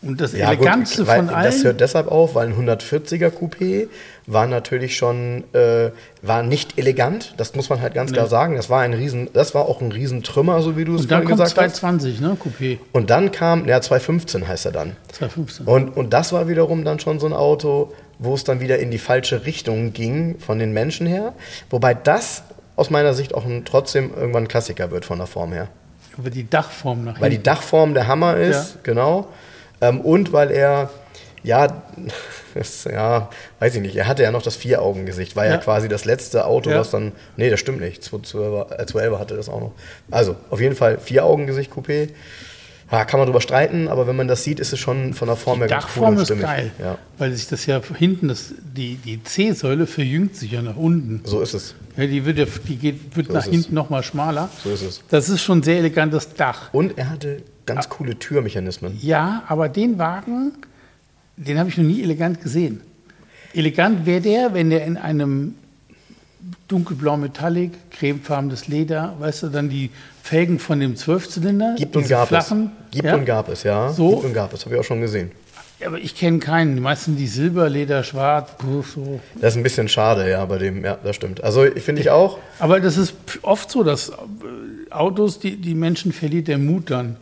Und das Ja, Elegantste gut, von allen. Das hört deshalb auf, weil ein 140er Coupé war natürlich schon, äh, war nicht elegant, das muss man halt ganz klar sagen. Das war ein Riesen, das war auch ein Riesentrümmer, so wie du es und dann vorhin kommt gesagt hast. 220, ne, Coupé. Und dann kam, ja, 215 heißt er dann. 215. Und, und das war wiederum dann schon so ein Auto, wo es dann wieder in die falsche Richtung ging von den Menschen her. Wobei das aus meiner Sicht auch ein, trotzdem irgendwann ein Klassiker wird von der Form her. Aber die Dachform nach Weil die. Dachform der Hammer ist, Ja. genau. Ähm, und weil er, ja, das, ja, weiß ich nicht, er hatte ja noch das Vier-Augen-Gesicht. War ja. Ja. quasi das letzte Auto, Ja. was dann, nee, das stimmt nicht, 212er äh, 12er hatte das auch noch. Also, auf jeden Fall Vier-Augen-Gesicht Coupé. Ja, kann man drüber streiten, aber wenn man das sieht, ist es schon von der Form her ganz cool ist stimmig. geil, Ja, weil sich das ja hinten, das, die, die C-Säule verjüngt sich ja nach unten. so ist es. Ja, die wird, ja, die geht, wird So nach hinten nochmal schmaler. So ist es. Das ist schon ein sehr elegantes Dach. Und er hatte ganz coole Türmechanismen. Ja, aber den Wagen, den habe ich noch nie elegant gesehen. Elegant wäre der, wenn der in einem dunkelblau Metallic, cremefarbenes Leder, weißt du, dann die Felgen von dem Zwölfzylinder, Gibt und gab flachen, es. Gibt ja? und gab es, ja. So. Gibt und gab es, habe ich auch schon gesehen. Aber ich kenne keinen. Die meisten die Silberleder, Schwarz, puh, so. Das ist ein bisschen schade, ja, bei dem, ja, das stimmt. Also finde ich auch. Aber das ist oft so, dass äh, Autos, die, die Menschen verliert der Mut dann,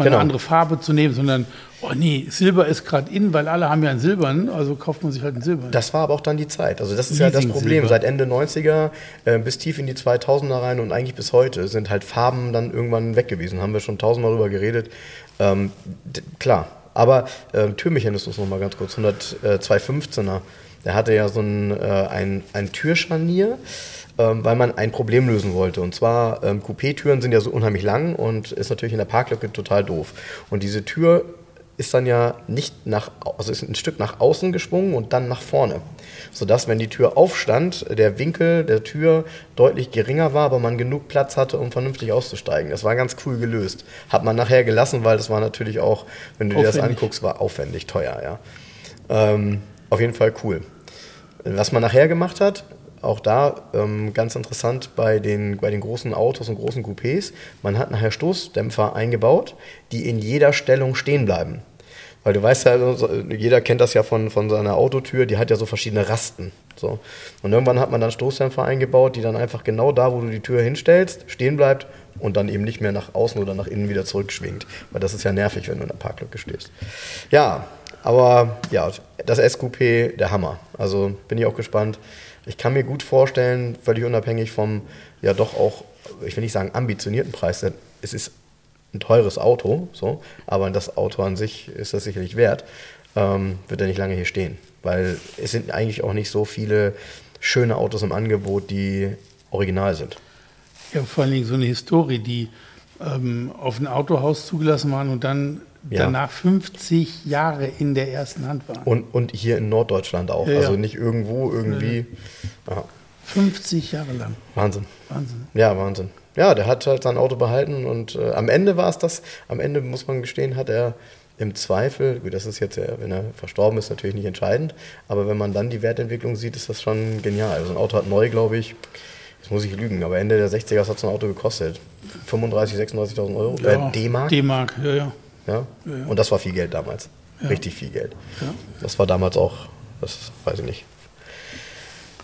mal Genau. eine andere Farbe zu nehmen, sondern, oh nee, Silber ist gerade in, weil alle haben ja einen silbernen, also kauft man sich halt einen silbernen. Das war aber auch dann die Zeit. Also das ist ja das. Problem. Seit Ende 90er äh, bis tief in die 2000er rein und eigentlich bis heute sind halt Farben dann irgendwann weg gewesen. Haben wir schon tausendmal drüber geredet. Ähm, klar. Aber ähm, Türmechanismus noch mal ganz kurz. 10215er. Der hatte ja so ein, äh, ein, ein Türscharnier, ähm, weil man ein Problem lösen wollte. Und zwar, ähm, Coupé-Türen sind ja so unheimlich lang und ist natürlich in der Parklücke total doof. Und diese Tür ist dann ja nicht nach, also ist ein Stück nach außen geschwungen und dann nach vorne. Sodass, wenn die Tür aufstand, der Winkel der Tür deutlich geringer war, aber man genug Platz hatte, um vernünftig auszusteigen. Das war ganz cool gelöst. Hat man nachher gelassen, weil das war natürlich auch, wenn du dir das anguckst, war aufwendig teuer, ja. Ähm, auf jeden Fall cool. Was man nachher gemacht hat, auch da ähm, ganz interessant bei den, bei den großen Autos und großen Coupés, man hat nachher Stoßdämpfer eingebaut, die in jeder Stellung stehen bleiben. Weil du weißt ja, jeder kennt das ja von, von seiner Autotür, die hat ja so verschiedene Rasten. So. Und irgendwann hat man dann Stoßdämpfer eingebaut, die dann einfach genau da, wo du die Tür hinstellst, stehen bleibt und dann eben nicht mehr nach außen oder nach innen wieder zurückschwingt. Weil das ist ja nervig, wenn du in der Parklücke stehst. Ja, aber ja, das SQP, der Hammer. Also bin ich auch gespannt. Ich kann mir gut vorstellen, völlig unabhängig vom, ja doch auch, ich will nicht sagen ambitionierten Preis, denn es ist ein teures Auto, so, aber das Auto an sich ist das sicherlich wert, ähm, wird er nicht lange hier stehen. Weil es sind eigentlich auch nicht so viele schöne Autos im Angebot, die original sind. Ja, vor allen Dingen so eine Historie, die ähm, auf ein Autohaus zugelassen waren und dann Ja. danach 50 Jahre in der ersten Hand waren. Und, und hier in Norddeutschland auch. Ja, also nicht irgendwo, irgendwie. Ja, 50 Jahre lang. Wahnsinn. Wahnsinn. Ja, Wahnsinn. Ja, der hat halt sein Auto behalten und äh, am Ende war es das, am Ende muss man gestehen, hat er im Zweifel, gut, das ist jetzt, wenn er verstorben ist, natürlich nicht entscheidend, aber wenn man dann die Wertentwicklung sieht, ist das schon genial. Also ein Auto hat neu, glaube ich, jetzt muss ich lügen, aber Ende der 60er hat so ein Auto gekostet. 35.000, 36.000 Euro, Ja, äh, D-Mark. D-Mark, ja, ja. Ja? Ja. Und das war viel Geld damals. Richtig viel Geld. Ja. Das war damals auch, das weiß ich nicht,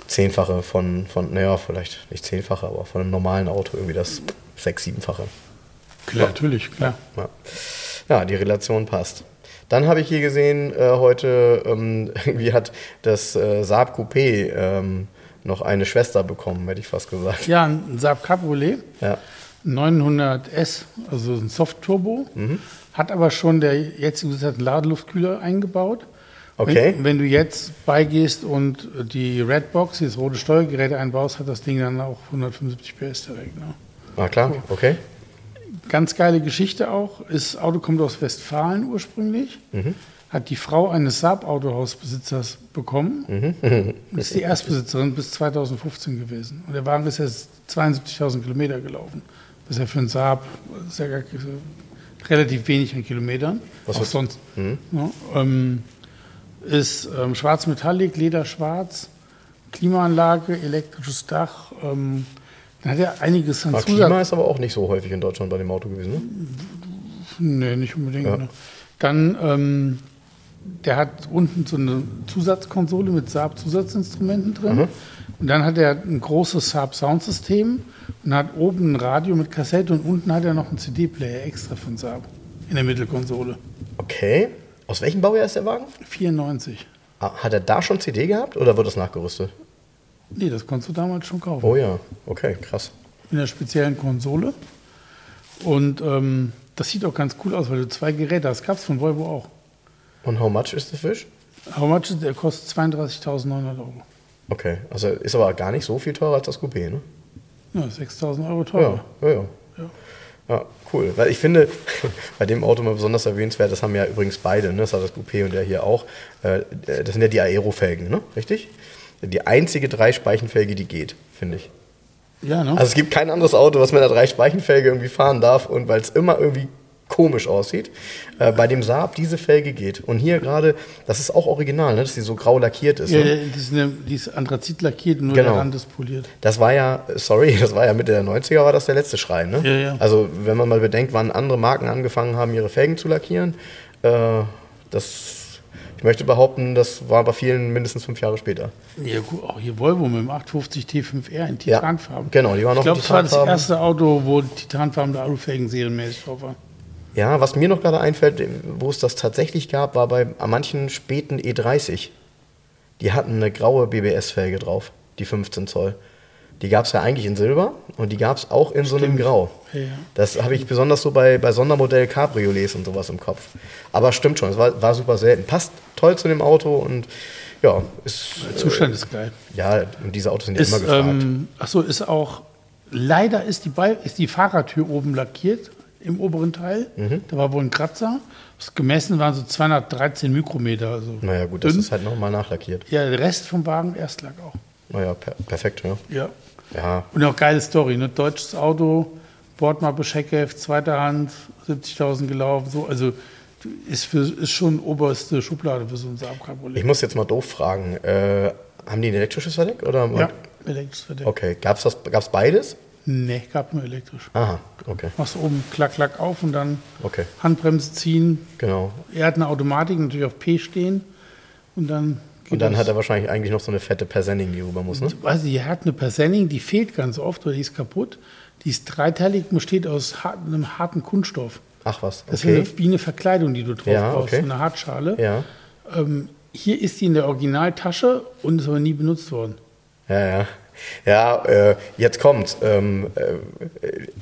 zehnfache von, von, naja, vielleicht nicht zehnfache, aber von einem normalen Auto irgendwie das sechs, siebenfache. Klar, natürlich, klar. Ja. ja, die Relation passt. Dann habe ich hier gesehen, äh, heute ähm, irgendwie hat das äh, Saab Coupé ähm, noch eine Schwester bekommen, hätte ich fast gesagt. Ja, ein Saab Cabriolet, Ja. 900S, also ein Soft-Turbo, hat aber schon der jetzige Besitzer einen Ladeluftkühler eingebaut. Okay. Wenn, wenn du jetzt beigehst und die Redbox, dieses rote Steuergerät einbaust, hat das Ding dann auch 175 PS direkt. Ne? Ah, klar, okay. Ganz geile Geschichte auch. Das Auto kommt aus Westfalen ursprünglich. Hat die Frau eines Saab-Autohausbesitzers bekommen. Und ist die Erstbesitzerin bis 2015 gewesen. Und der Wagen ist jetzt 72.000 Kilometer gelaufen. Das ist ja für einen Saab ist ja relativ wenig an Kilometern. Was auch ist- sonst. Ja, ähm, ist ähm, schwarz Metallic, Lederschwarz, Klimaanlage, elektrisches Dach. Ähm, dann hat er einiges an Zusatz. Klima ist aber auch nicht so häufig in Deutschland bei dem Auto gewesen, ne? Nee, nicht unbedingt. Ja. Ne? Dann, ähm, der hat unten so eine Zusatzkonsole mit Saab-Zusatzinstrumenten drin. Und dann hat er ein großes Saab-Soundsystem und hat oben ein Radio mit Kassette und unten hat er noch einen CD-Player extra von Saab in der Mittelkonsole. Okay. Aus welchem Baujahr ist der Wagen? 94. Ah, Hat er da schon CD gehabt oder wird das nachgerüstet? Nee, das konntest du damals schon kaufen. Oh ja, okay, krass. In der speziellen Konsole. Und ähm, das sieht auch ganz cool aus, weil du zwei Geräte hast. Gab es von Volvo auch. Und how much ist the fish? How much is, der kostet 32.900 Euro. Okay, also ist aber gar nicht so viel teurer als das Coupé, ne? Ja, 6.000 Euro Ja, teurer. ja, ja. Ja, cool. Weil ich finde, bei dem Auto mal besonders erwähnenswert, das haben ja übrigens beide, ne? das hat das Coupé und der hier auch, äh, das sind ja die Aerofelgen, ne? richtig? Die einzige Dreispeichenfelge, die geht, finde ich. Ja, ne? Also es gibt kein anderes Auto, was mit einer Dreispeichenfelge irgendwie fahren darf und weil es immer irgendwie komisch aussieht. Äh, bei dem Saab diese Felge geht. Und hier gerade, das ist auch original, ne? dass die so grau lackiert ist. ja, ne? die ist, eine, die ist Anthrazit lackiert und nur Genau. der Rand ist poliert. Das war ja, sorry, das war ja Mitte der 90er, war das der letzte Schrei. Ne? Ja, ja. Also wenn man mal bedenkt, wann andere Marken angefangen haben, ihre Felgen zu lackieren, äh, das, ich möchte behaupten, das war bei vielen mindestens fünf Jahre später. Ja, gut, auch hier Volvo mit dem 850 T5R in Ja, Titanfarben. genau, die waren noch Ich glaube, das war das erste Auto, wo Titanfarben Alufelgen serienmäßig drauf war. Ja, was mir noch gerade einfällt, wo es das tatsächlich gab, war bei manchen späten E30. Die hatten eine graue BBS-Felge drauf, die 15 Zoll. Die gab es ja eigentlich in Silber und die gab es auch in so einem Stimmt. Grau. Ja. Das habe ich besonders so bei, bei Sondermodell Cabriolets und sowas im Kopf. Aber stimmt schon, es war, war super selten. Passt toll zu dem Auto und ja, ist, Der Zustand ist geil. ja, und diese Autos sind Ist, immer gefragt. ähm, achso, ist auch, leider ist die, Be ist die Fahrertür oben lackiert im oberen Teil. Mhm. Da war wohl ein Kratzer. Das gemessen waren so 213 Mikrometer. Also naja, gut, das dünn. ist halt nochmal nachlackiert. Ja, der Rest vom Wagen Erstlack auch. Naja, per perfekt, ja. Ja. Ja, Und auch geile Story, ne? Deutsches Auto, Bordmappe, Scheckheft, zweiter Hand, 70.000 gelaufen, so. Also ist, für, ist schon oberste Schublade für so ein Saab Cabriolet. ich muss jetzt mal doof fragen. Äh, haben die ein elektrisches Verdeck? Oder? Ja, elektrisch Verdeck. Okay, gab es gab's beides? Nee, gab nur elektrisch. Aha, okay, Machst du oben klack, klack auf und dann okay, Handbremse ziehen. genau. Er hat eine Automatik natürlich auf P stehen und dann geht Und dann das. hat er wahrscheinlich eigentlich noch so eine fette Persenning, die rüber muss, ne? Weiß ich, er hat eine Persenning, die fehlt ganz oft oder die ist kaputt. Die ist dreiteilig und besteht aus hart, einem harten Kunststoff. Ach was, Das okay. ist wie eine Verkleidung, die du drauf Ja, brauchst, okay. so eine Hartschale. Ja, Ähm, hier ist die in der Originaltasche und ist aber nie benutzt worden. ja, ja. Ja, äh, jetzt kommt's. Ähm, äh,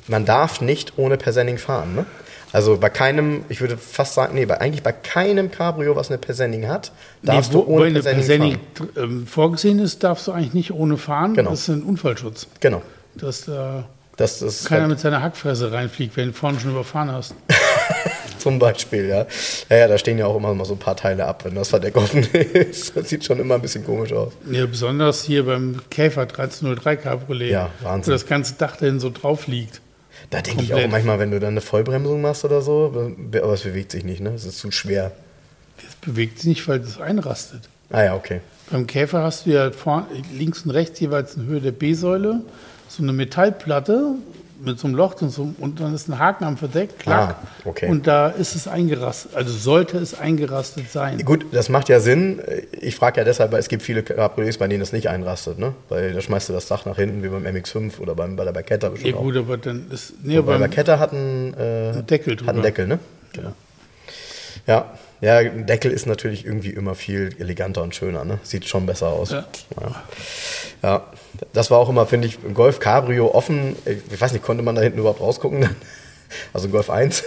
man darf nicht ohne Persenning fahren, ne? Also bei keinem, ich würde fast sagen, nee, bei, eigentlich bei keinem Cabrio, was eine Persenning hat, darfst Nee, wo, du ohne Persenning, Persenning fahren. ähm, vorgesehen ist, darfst du eigentlich nicht ohne fahren. Genau. Das ist ein Unfallschutz. Genau. Dass da Das ist keiner halt mit seiner Hackfresse reinfliegt, wenn du vorne schon überfahren hast. zum Beispiel, ja. ja. Ja, da stehen ja auch immer mal so ein paar Teile ab, wenn das Verdeck offen ist. Das sieht schon immer ein bisschen komisch aus. Ja, besonders hier beim Käfer 1303 Cabriolet, Ja, Wahnsinn. wo das ganze Dach dahin so drauf liegt. Da denke ich auch manchmal, wenn du dann eine Vollbremsung machst oder so, aber es bewegt sich nicht, ne? Es ist zu schwer. Das bewegt sich nicht, weil das einrastet. Ah ja, okay. Beim Käfer hast du ja vorn, links und rechts jeweils in Höhe der B-Säule so eine Metallplatte, mit so einem Loch und, so, und dann ist ein Haken am Verdeck, klack. Ah, okay. Und da ist es eingerastet, also sollte es eingerastet sein. Gut, das macht ja Sinn. Ich frage ja deshalb, weil es gibt viele Cabriolets, bei denen das nicht einrastet, ne? Weil da schmeißt du das Dach nach hinten, wie beim MX5 oder beim, bei der Berketta Ja bestimmt gut, auch. aber dann ist, nee, Und bei beim, Berketta hat ein, äh, Ein Deckel drüber. Hat einen Deckel, ne? Ja. Ja, ja, ein Deckel ist natürlich irgendwie immer viel eleganter und schöner, ne? Sieht schon besser aus. Ja. Ja, ja. das war auch immer, finde ich, im Golf Cabrio offen. Ich weiß nicht, konnte man da hinten überhaupt rausgucken? Also Golf 1.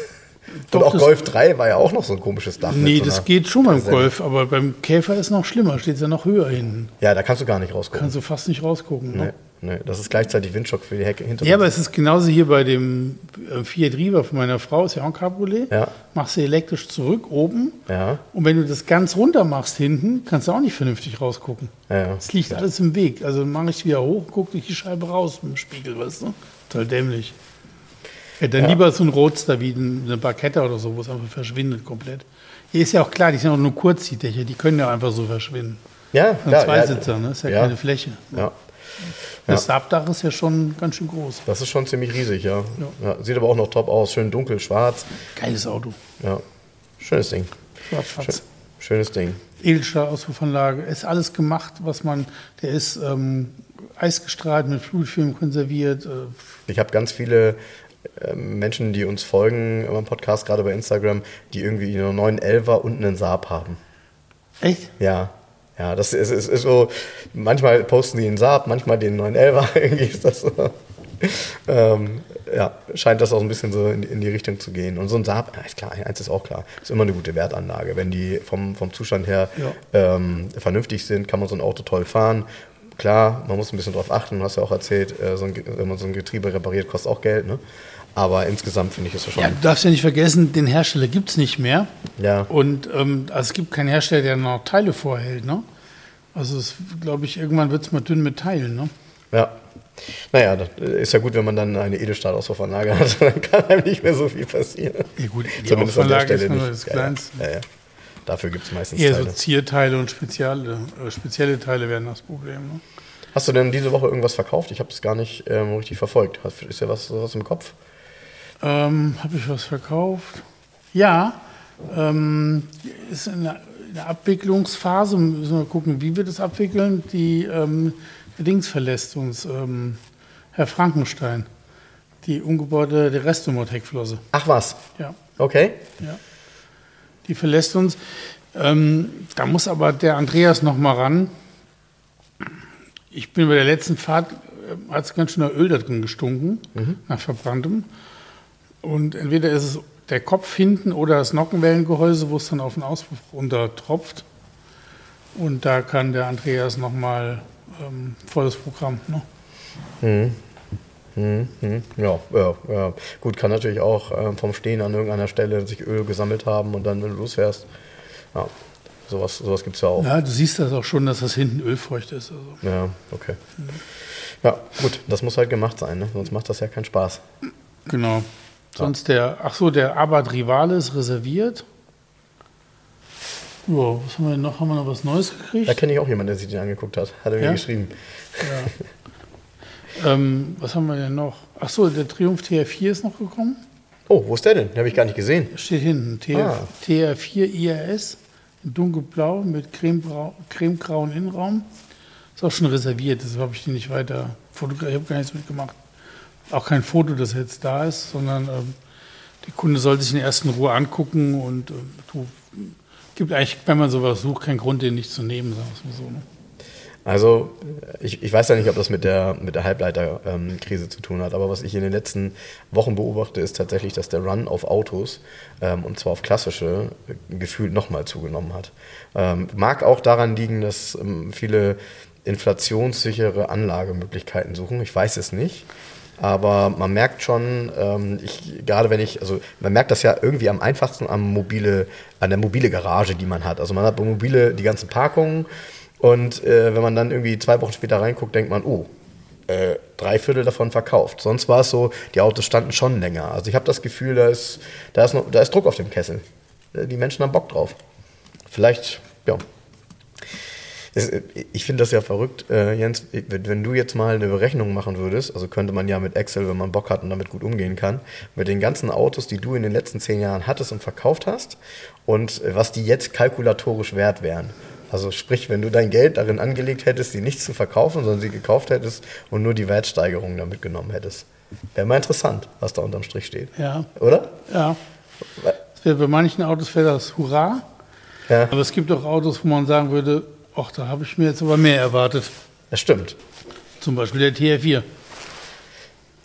Doch, und auch Golf 3 war ja auch noch so ein komisches Dach. nee, so das geht schon beim. Golf, aber beim Käfer ist noch schlimmer, steht ja noch höher hinten. Ja, da kannst du gar nicht rausgucken. Kannst du fast nicht rausgucken. Ne? nee, nee, das ist gleichzeitig Windschock für die Hecke hinter Ja, aber es ist genauso hier bei dem äh, Fiat Riva von meiner Frau, ist ja auch ein Cabriolet. Ja. Machst du elektrisch zurück oben. Ja. Und wenn du das ganz runter machst hinten, kannst du auch nicht vernünftig rausgucken. Ja, ja. Es liegt alles im Weg. Also mache ich wieder hoch, guck durch die Scheibe raus mit dem Spiegel, weißt du? Total dämlich. Ja, dann lieber so ein Roadster wie ein- eine Barketta oder so, wo es einfach verschwindet komplett. Hier ist ja auch klar, die sind auch nur Kurzdächer, die können ja einfach so verschwinden. Ja, klar, Zweisitzer, ne? Ist ja, ja. keine Fläche. Ja, Das Saabdach ist ja schon ganz schön groß. das ist schon ziemlich riesig, ja. ja. Sieht aber auch noch top aus. Schön dunkel, schwarz. Geiles Auto. Ja. Schönes Ding. Schwarz-schwarz. Schönes Ding. Edelstahl-Auspuffanlage. Ist alles gemacht, was man. Der ist ähm, eisgestrahlt, mit Flutfilm konserviert. Äh, Ich habe ganz viele Menschen, die uns folgen im Podcast, gerade bei Instagram, die irgendwie einen 911er und einen Saab haben. echt? Ja. Ja, das ist, ist, ist so, manchmal posten die den Saab, manchmal den 911er, irgendwie ist das so. Ähm, ja, scheint das auch ein bisschen so in, in die Richtung zu gehen. Und so ein Saab, ja, ist klar, eins ist auch klar, ist immer eine gute Wertanlage. Wenn die vom, vom Zustand her Ja. ähm, vernünftig sind, kann man so ein Auto toll fahren. Klar, man muss ein bisschen drauf achten, du hast ja auch erzählt, äh, so ein, wenn man so ein Getriebe repariert, kostet auch Geld. Ne? Aber insgesamt finde ich es schon. Ja, du darfst ja nicht vergessen, den Hersteller gibt es nicht mehr. Ja. Und ähm, also es gibt keinen Hersteller, der noch Teile vorhält. Ne? Also, glaube ich, irgendwann wird es mal dünn mit Teilen. Ne? Ja. Naja, das ist ja gut, wenn man dann eine Edelstahlauswurfanlage hat, dann kann einem nicht mehr so viel passieren. Ja, gut, die Zumindest an der ist Stelle nur nicht. das. Ja, ja. Ja, ja. Dafür gibt es meistens Eher so Teile. Zierteile und spezielle, äh, spezielle Teile wären das Problem. Ne? Hast du denn diese Woche irgendwas verkauft? Ich habe das gar nicht ähm, richtig verfolgt. Hast, ist ja was, was im Kopf? Ähm, Habe ich was verkauft? Ja, ähm, ist in der, in der Abwicklungsphase. Müssen wir gucken, wie wir das abwickeln. Die ähm, der Dings verlässt uns, ähm, Herr Frankenstein. Die umgebaute der Restomod-Heckflosse. Ach was. Ja, Okay. ja. Die verlässt uns. Ähm, da muss aber der Andreas noch mal ran. Ich bin bei der letzten Fahrt, äh, hat es ganz schön nach Öl da drin gestunken, nach verbranntem. Und entweder ist es der Kopf hinten oder das Nockenwellengehäuse, wo es dann auf den Auspuff runter tropft. Und da kann der Andreas nochmal ähm, volles Programm. Ne? Mhm. Ja, ja, ja. Gut, kann natürlich auch ähm, vom Stehen an irgendeiner Stelle sich Öl gesammelt haben und dann, wenn du losfährst. Ja, sowas, sowas gibt es ja auch. Ja, du siehst das auch schon, dass das hinten ölfeucht ist. Also. Ja, okay. Ja, gut, das muss halt gemacht sein, ne? sonst macht das ja keinen Spaß. Genau. Sonst der, ach so, der Abad Rivale ist reserviert. Ja, was haben wir denn noch? Haben wir noch was Neues Da gekriegt? kenne ich auch jemanden, der sich den angeguckt hat. Hat er mir Ja? geschrieben. Ähm, was haben wir denn noch? Ach so, der Triumph TR4 ist noch gekommen. Oh, wo ist der denn? Den habe ich gar nicht gesehen. Steht hinten. TR, Ah. TR4 IRS. in Dunkelblau mit cremegrauen Innenraum. Ist auch schon reserviert, deshalb habe ich die nicht weiter fotografiert. Ich habe gar nichts mitgemacht. Auch kein Foto, das jetzt da ist, sondern ähm, der Kunde soll sich in erst in Ruhe angucken und ähm, du, gibt eigentlich, wenn man sowas sucht, keinen Grund, den nicht zu nehmen, sagen wir so. Ne? Also, ich, ich weiß ja nicht, ob das mit der, mit der Halbleiterkrise zu tun hat, aber was ich in den letzten Wochen beobachte, ist tatsächlich, dass der Run auf Autos, ähm, und zwar auf klassische, gefühlt nochmal zugenommen hat. Ähm, mag auch daran liegen, dass ähm, viele inflationssichere Anlagemöglichkeiten suchen. Ich weiß es nicht. Aber man merkt schon, ähm, ich, gerade wenn ich, also man merkt das ja irgendwie am einfachsten am mobile, an der mobile Garage, die man hat. Also man hat mobile die ganzen Parkungen und äh, wenn man dann irgendwie zwei Wochen später reinguckt, denkt man, oh, äh, drei Viertel davon verkauft. Sonst war es so, die Autos standen schon länger. Also ich habe das Gefühl, da ist, da, ist noch, da ist Druck auf dem Kessel. Äh, Die Menschen haben Bock drauf. Vielleicht, ja. Es, ich finde das ja verrückt, äh, Jens, wenn, du jetzt mal eine Berechnung machen würdest, also könnte man ja mit Excel, wenn man Bock hat und damit gut umgehen kann, mit den ganzen Autos, die du in den letzten zehn Jahren hattest und verkauft hast und äh, was die jetzt kalkulatorisch wert wären. Also sprich, wenn du dein Geld darin angelegt hättest, die nicht zu verkaufen, sondern sie gekauft hättest und nur die Wertsteigerung damit genommen hättest. Wäre mal interessant, was da unterm Strich steht. Ja. Oder? Ja. Bei manchen Autos wäre das Hurra. Ja. Aber es gibt auch Autos, wo man sagen würde, ach, da habe ich mir jetzt aber mehr erwartet. Das stimmt. Zum Beispiel der TR4.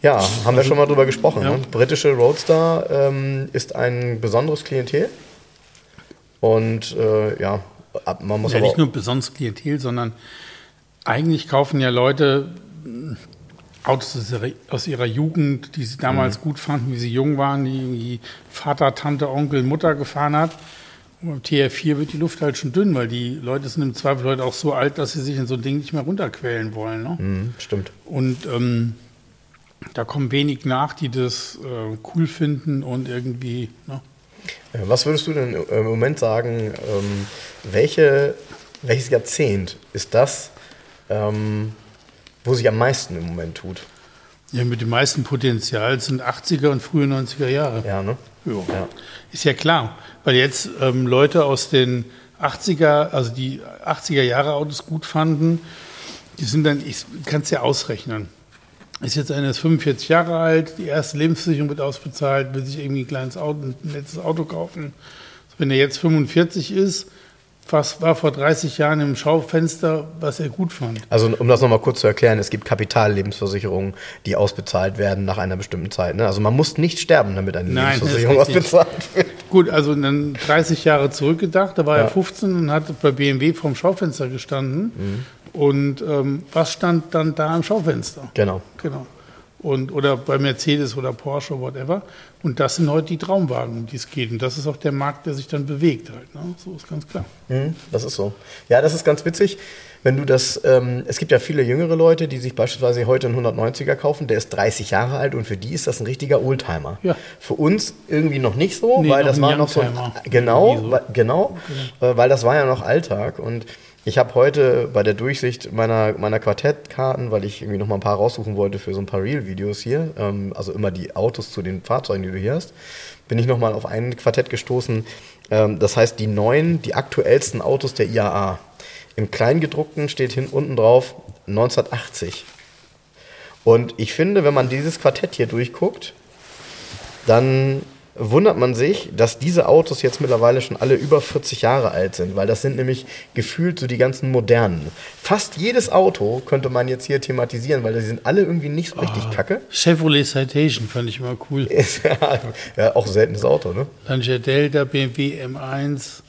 Ja, haben wir schon mal drüber gesprochen. Ja. Ne? Britische Roadster ähm, ist ein besonderes Klientel. Und äh, ja, man muss Ja, nicht nur besonders Klientel, sondern eigentlich kaufen ja Leute mh, Autos aus ihrer, Jugend, die sie damals gut fanden, wie sie jung waren, die irgendwie Vater, Tante, Onkel, Mutter gefahren hat. Und beim TR4 wird die Luft halt schon dünn, weil die Leute sind im Zweifel heute auch so alt, dass sie sich in so ein Ding nicht mehr runterquälen wollen. Ne? Mhm, stimmt. Und ähm, da kommen wenig nach, die das äh, cool finden und irgendwie. Ne? Äh, Was würdest du denn im Moment sagen, ähm, welche, welches Jahrzehnt ist das, ähm, wo sich am meisten im Moment tut? Ja, mit dem meisten Potenzial sind 80er und frühe 90er Jahre. Ja, ne? Jo. Ja. Ist ja klar, weil jetzt ähm, Leute aus den 80er, also die 80er Jahre Autos gut fanden, die sind dann, ich kann es ja ausrechnen. Ist jetzt einer ist 45 Jahre alt, die erste Lebensversicherung wird ausbezahlt, will sich irgendwie ein kleines Auto, ein nettes Auto kaufen. Wenn er jetzt 45 ist, was war vor 30 Jahren im Schaufenster, was er gut fand? Also um das nochmal kurz zu erklären, es gibt Kapitallebensversicherungen, die ausbezahlt werden nach einer bestimmten Zeit. Ne? Also man muss nicht sterben, damit eine Nein, Lebensversicherung ausbezahlt wird. Gut, also dann 30 Jahre zurückgedacht, da war Ja. er 15 und hat bei BMW vorm Schaufenster gestanden. Mhm. Und ähm, was stand dann da im Schaufenster? Genau. Genau. Und, oder bei Mercedes oder Porsche, whatever. Und das sind heute die Traumwagen, um die es geht. Und das ist auch der Markt, der sich dann bewegt halt. Ne? So ist ganz klar. Mhm, das ist so. Ja, das ist ganz witzig. Wenn du das, ähm, es gibt ja viele jüngere Leute, die sich beispielsweise heute einen 190er kaufen, der ist 30 Jahre alt und für die ist das ein richtiger Oldtimer. Ja. Für uns irgendwie noch nicht so, Nee, weil das war noch so genau, so. weil, genau, äh, weil das war ja noch Alltag und ich habe heute bei der Durchsicht meiner, meiner Quartettkarten, weil ich irgendwie noch mal ein paar raussuchen wollte für so ein paar Real-Videos hier, ähm, also immer die Autos zu den Fahrzeugen, die du hier hast, bin ich noch mal auf ein Quartett gestoßen. Ähm, das heißt, die neuen, die aktuellsten Autos der IAA. Im Kleingedruckten steht hin unten drauf 1980. Und ich finde, wenn man dieses Quartett hier durchguckt, dann wundert man sich, dass diese Autos jetzt mittlerweile schon alle über 40 Jahre alt sind, weil das sind nämlich gefühlt so die ganzen modernen. Fast jedes Auto könnte man jetzt hier thematisieren, weil die sind alle irgendwie nicht so richtig kacke. Chevrolet Citation fand ich immer cool. Ja, auch ein seltenes Auto, ne? Lancia Delta, BMW M1.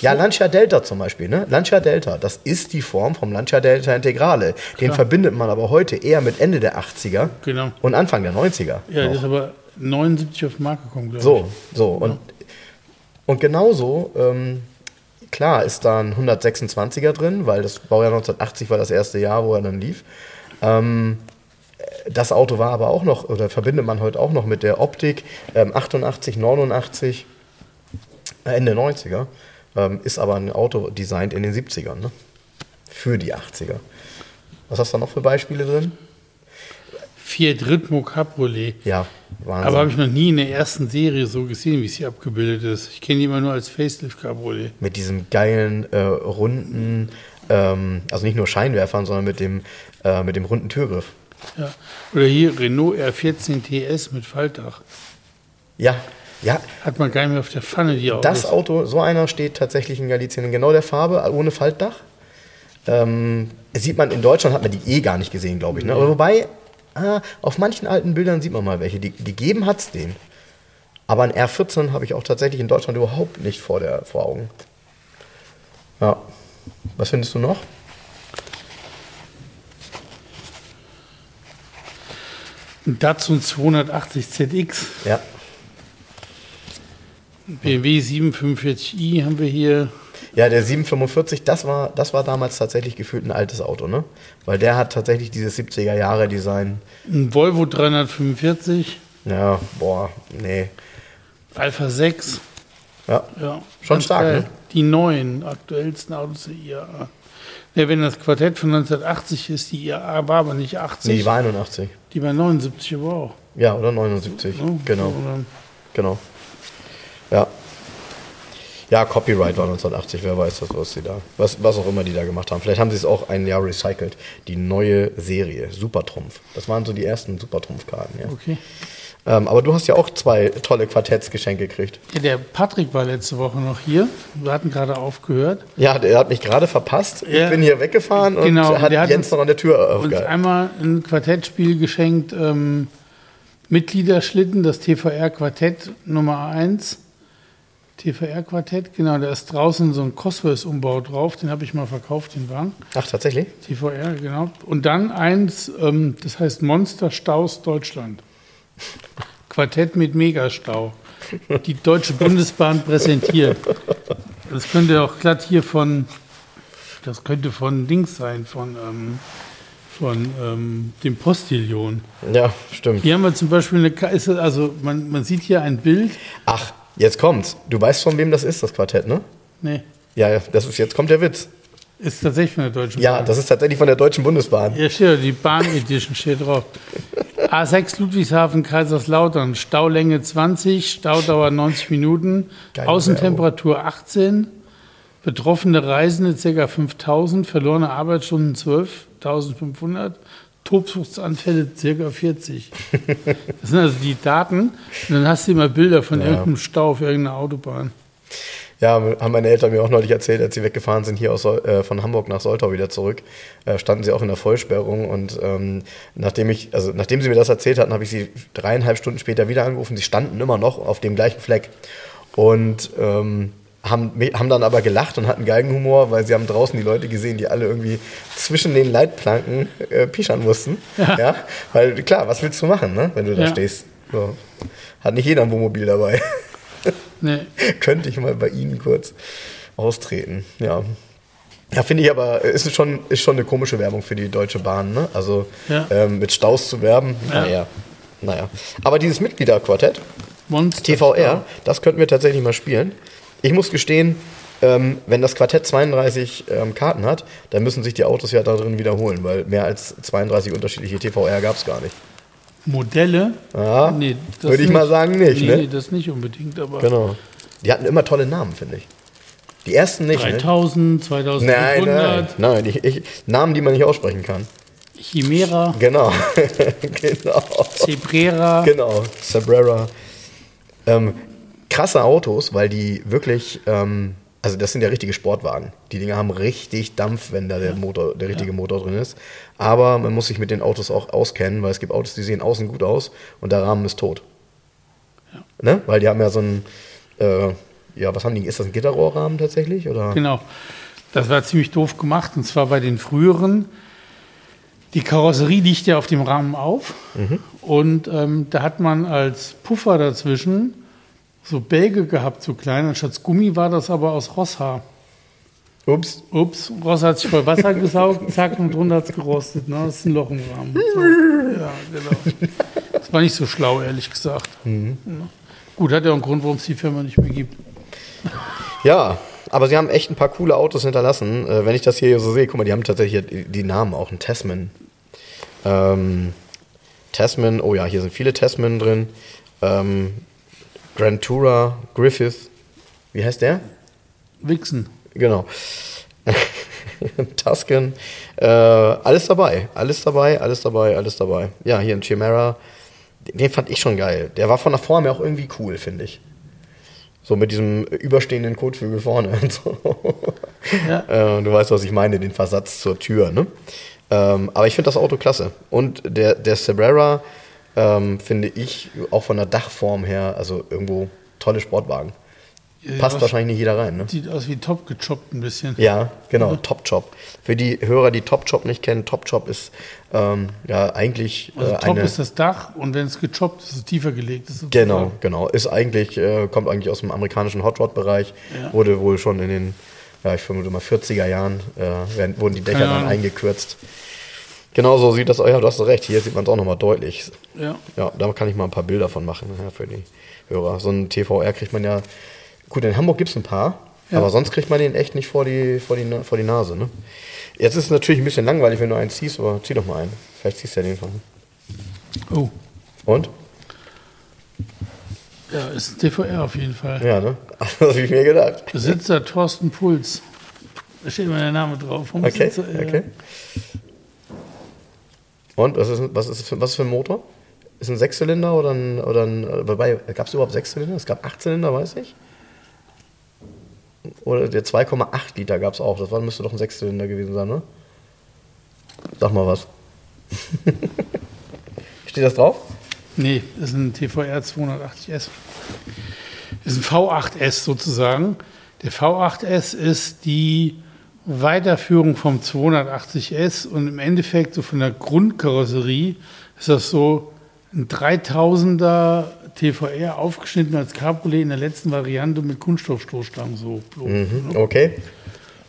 Ja, Lancia Delta zum Beispiel, ne? Lancia Delta, das ist die Form vom Lancia Delta Integrale. Den verbindet man aber heute eher mit Ende der 80er Genau. und Anfang der 90er. Ja, noch. das ist aber 79 auf den Markt gekommen, glaube ich. So, so. Und, und genauso, ähm, klar ist da ein 126er drin, weil das Baujahr 1980 war das erste Jahr, wo er dann lief. Ähm, das Auto war aber auch noch, oder verbindet man heute auch noch mit der Optik, ähm, 88, 89, äh, Ende 90er, ähm, ist aber ein Auto designt in den 70ern, ne? Für die 80er. Was hast du da noch für Beispiele drin? Fiat Ritmo Cabriolet. Ja, Wahnsinn. Aber habe ich noch nie in der ersten Serie so gesehen, wie es hier abgebildet ist. Ich kenne die immer nur als Facelift Cabriolet. mit diesem geilen, äh, runden, ähm, also nicht nur Scheinwerfern, sondern mit dem, äh, mit dem runden Türgriff. Ja. Oder hier Renault R14 TS mit Faltdach. Ja, ja, Hat man gar nicht mehr auf der Pfanne die Autos. das Auto, so einer steht tatsächlich in Galicien in genau der Farbe, ohne Faltdach. Ähm, sieht man in Deutschland, hat man die eh gar nicht gesehen, glaube ich. Ne? Aber wobei, ah, auf manchen alten Bildern sieht man mal welche. Die, die geben hat es den. Aber ein R14 habe ich auch tatsächlich in Deutschland überhaupt nicht vor, der, vor Augen. Ja. Was findest du noch? Ein Datsun 280 ZX, Ja. BMW 745i haben wir hier. Ja, der 745, das war, das war damals tatsächlich gefühlt ein altes Auto, ne? Weil der hat tatsächlich dieses 70er Jahre Design. Ein Volvo 345, Ja, boah, nee. Alpha 6. Ja. Ja, Schon stark, geil. ne? Die neuen, aktuellsten Autos der IAA. Ja, wenn das Quartett von 1980 ist, die IAA war aber nicht 80. Nee, die war 81. die war 79 aber auch. Ja, oder 79. ne? Genau, Oder- genau. Ja. Copyright war 1980, wer weiß das, was sie da, was, was auch immer die da gemacht haben. Vielleicht haben sie es auch ein Jahr recycelt. Die neue Serie, Supertrumpf. Das waren so die ersten Supertrumpfkarten, ja. Okay. Ähm, aber du hast ja auch zwei tolle Quartettsgeschenke gekriegt. Ja, der Patrick war letzte Woche noch hier. Wir hatten gerade aufgehört. Ja, der hat mich gerade verpasst. Ja. Ich bin hier weggefahren und Genau, hat der hat Jens uns- noch an der Tür Uns aufgehalten. einmal ein Quartettspiel geschenkt, ähm, Mitgliederschlitten, das TVR-Quartett Nummer 1. TVR-Quartett, genau, da ist draußen so ein Cosworth-Umbau drauf, den habe ich mal verkauft, den Wagen. Ach, tatsächlich? TVR, genau. Und dann eins, ähm, das heißt Monster Staus Deutschland. Quartett mit Megastau. Die Deutsche Bundesbahn präsentiert. Das könnte auch glatt hier von, das könnte von Dings sein, von, ähm, von ähm, dem Postillon. Ja, stimmt. Hier haben wir zum Beispiel eine, also man, man sieht hier ein Bild. Ach, jetzt kommt's. Du weißt von wem das ist, das Quartett, ne? Nee, Ja, ja, das ist, jetzt kommt der Witz. ist tatsächlich von der Deutschen Ja, Bahn. das ist tatsächlich von der Deutschen Bundesbahn. Ja, steht, die Bahn Edition steht drauf. A6 Ludwigshafen, Kaiserslautern, Staulänge 20, Staudauer 90 Minuten, Geile Außentemperatur 18, betroffene Reisende ca. 5000, verlorene Arbeitsstunden 12.500, Tobsuchtsanfälle ca. 40. Das sind also die Daten. Und dann hast du immer Bilder von irgendeinem Stau auf irgendeiner Autobahn. Ja, haben meine Eltern mir auch neulich erzählt, als sie weggefahren sind, hier aus, äh, von Hamburg nach Soltau wieder zurück, äh, standen sie auch in der Vollsperrung und ähm, nachdem ich, also nachdem sie mir das erzählt hatten, habe ich sie dreieinhalb Stunden später wieder angerufen. Sie standen immer noch auf dem gleichen Fleck und ähm, haben, haben dann aber gelacht und hatten Geigenhumor, weil sie haben draußen die Leute gesehen, die alle irgendwie zwischen den Leitplanken äh, pischern mussten. Ja. Weil klar, was willst du machen, ne, wenn du da Ja. stehst? So. Hat nicht jeder ein Wohnmobil dabei. Nee. könnte ich mal bei Ihnen kurz austreten. Ja. Ja, finde ich aber, ist schon, ist schon eine komische Werbung für die Deutsche Bahn, ne? Also Ja. ähm, mit Staus zu werben, Ja. naja. Naja. Aber dieses Mitgliederquartett, Monster TVR, das könnten wir tatsächlich mal spielen. Ich muss gestehen, ähm, wenn das Quartett 32 ähm, Karten hat, dann müssen sich die Autos ja da drin wiederholen, weil mehr als 32 unterschiedliche TVR gab es gar nicht. Modelle? Ja, Nee, das würde ich mal sagen nicht, nee, ne? Nee, das nicht unbedingt, aber Genau. Die hatten immer tolle Namen, finde ich. Die ersten nicht, ne? 3000, Nein, 2500, nein, nein. Ich, ich, Namen, die man nicht aussprechen kann. Chimera, Genau. genau. Cebrera. Genau. Sabrera. Ähm, krasse Autos, weil die wirklich, ähm, also das sind ja richtige Sportwagen. Die Dinger haben richtig Dampf, wenn da der Motor, der richtige Motor drin ist. Aber man muss sich mit den Autos auch auskennen, weil es gibt Autos, die sehen außen gut aus und der Rahmen ist tot. Ne? Weil die haben ja so ein, äh, ja, was haben die? Ist das ein Gitterrohrrahmen tatsächlich? Oder? Genau. Das war ziemlich doof gemacht. Und zwar bei den früheren. Die Karosserie liegt ja auf dem Rahmen auf. Mhm. Und ähm, da hat man als Puffer dazwischen so Bälge gehabt, so klein. Anstatt Gummi war das aber aus Rosshaar. Ups. Ups, Ross hat sich voll Wasser gesaugt, zack, und drunter hat es gerostet. Ne? Das ist ein Loch im Rahmen. So. Ja, genau. Das war nicht so schlau, ehrlich gesagt. Mhm. Ja. Gut, hat ja auch einen Grund, warum es die Firma nicht mehr gibt. Ja, aber sie haben echt ein paar coole Autos hinterlassen. Äh, wenn ich das hier so sehe, guck mal, die haben tatsächlich die, die Namen auch. Ein Tasman. Ähm, Tasman, oh ja, hier sind viele Tasman drin. Ähm, Grand Tourer, Griffith. Wie heißt der? Wichsen. Genau. Tuscan. Äh, alles dabei. Alles dabei, alles dabei, alles dabei. Ja, hier ein Chimera. Den, fand ich schon geil. Der war von der Form her auch irgendwie cool, finde ich. So mit diesem überstehenden Kotflügel vorne und so. Ja. Äh, du weißt, was ich meine, den Versatz zur Tür, ne? Ähm, aber ich finde das Auto klasse. Und der, der Cabrera ähm, finde ich auch von der Dachform her, also irgendwo tolle Sportwagen. Passt was- wahrscheinlich nicht jeder rein, ne? Sieht aus wie top gechoppt ein bisschen. Ja, genau, Top Chop. Für die Hörer, die Top Chop nicht kennen, Top Chop ist ähm, ja eigentlich Also äh, top eine. ist das Dach und wenn es gechoppt ist, ist es tiefer gelegt. ist Genau, sozusagen- genau. Ist eigentlich, äh, kommt eigentlich aus dem amerikanischen Hot Rod-Bereich. Ja. Wurde wohl schon in den, ja, ich vermute mal 40er Jahren, äh, werden, wurden die Dächer dann eingekürzt. Genau so sieht das, ja, du hast recht, hier sieht man es auch nochmal deutlich. Ja. Ja, da kann ich mal ein paar Bilder von machen ja, für die Hörer. So ein TVR kriegt man ja, gut, in Hamburg gibt es ein paar, Ja. Aber sonst kriegt man den echt nicht vor die, vor die, vor die Nase. Ne? Jetzt ist es natürlich ein bisschen langweilig, wenn du einen ziehst, aber zieh doch mal einen. Vielleicht ziehst du ja den von. Oh, Und? ja, ist ein TVR auf jeden Fall. Ja, ne? Das habe ich mir gedacht. Besitzer Thorsten Puls. Da steht immer der Name drauf. Vom Okay, Besitzer, äh, okay. Und was ist, was ist, für, was für ein Motor? Ist ein Sechszylinder oder ein. Oder ein wobei, gab es überhaupt Sechszylinder? Es gab Achtzylinder, weiß ich. Oder der 2,8 Liter gab es auch. Das war, müsste doch ein Sechszylinder gewesen sein, ne? Sag mal was. Steht das drauf? Nee, das ist ein TVR 280S. Das ist ein V8S sozusagen. Der V8S ist die Weiterführung vom 280S und im Endeffekt so von der Grundkarosserie ist das so ein 3000er TVR aufgeschnitten als Cabriolet in der letzten Variante mit Kunststoffstoßstangen so. Mhm, okay.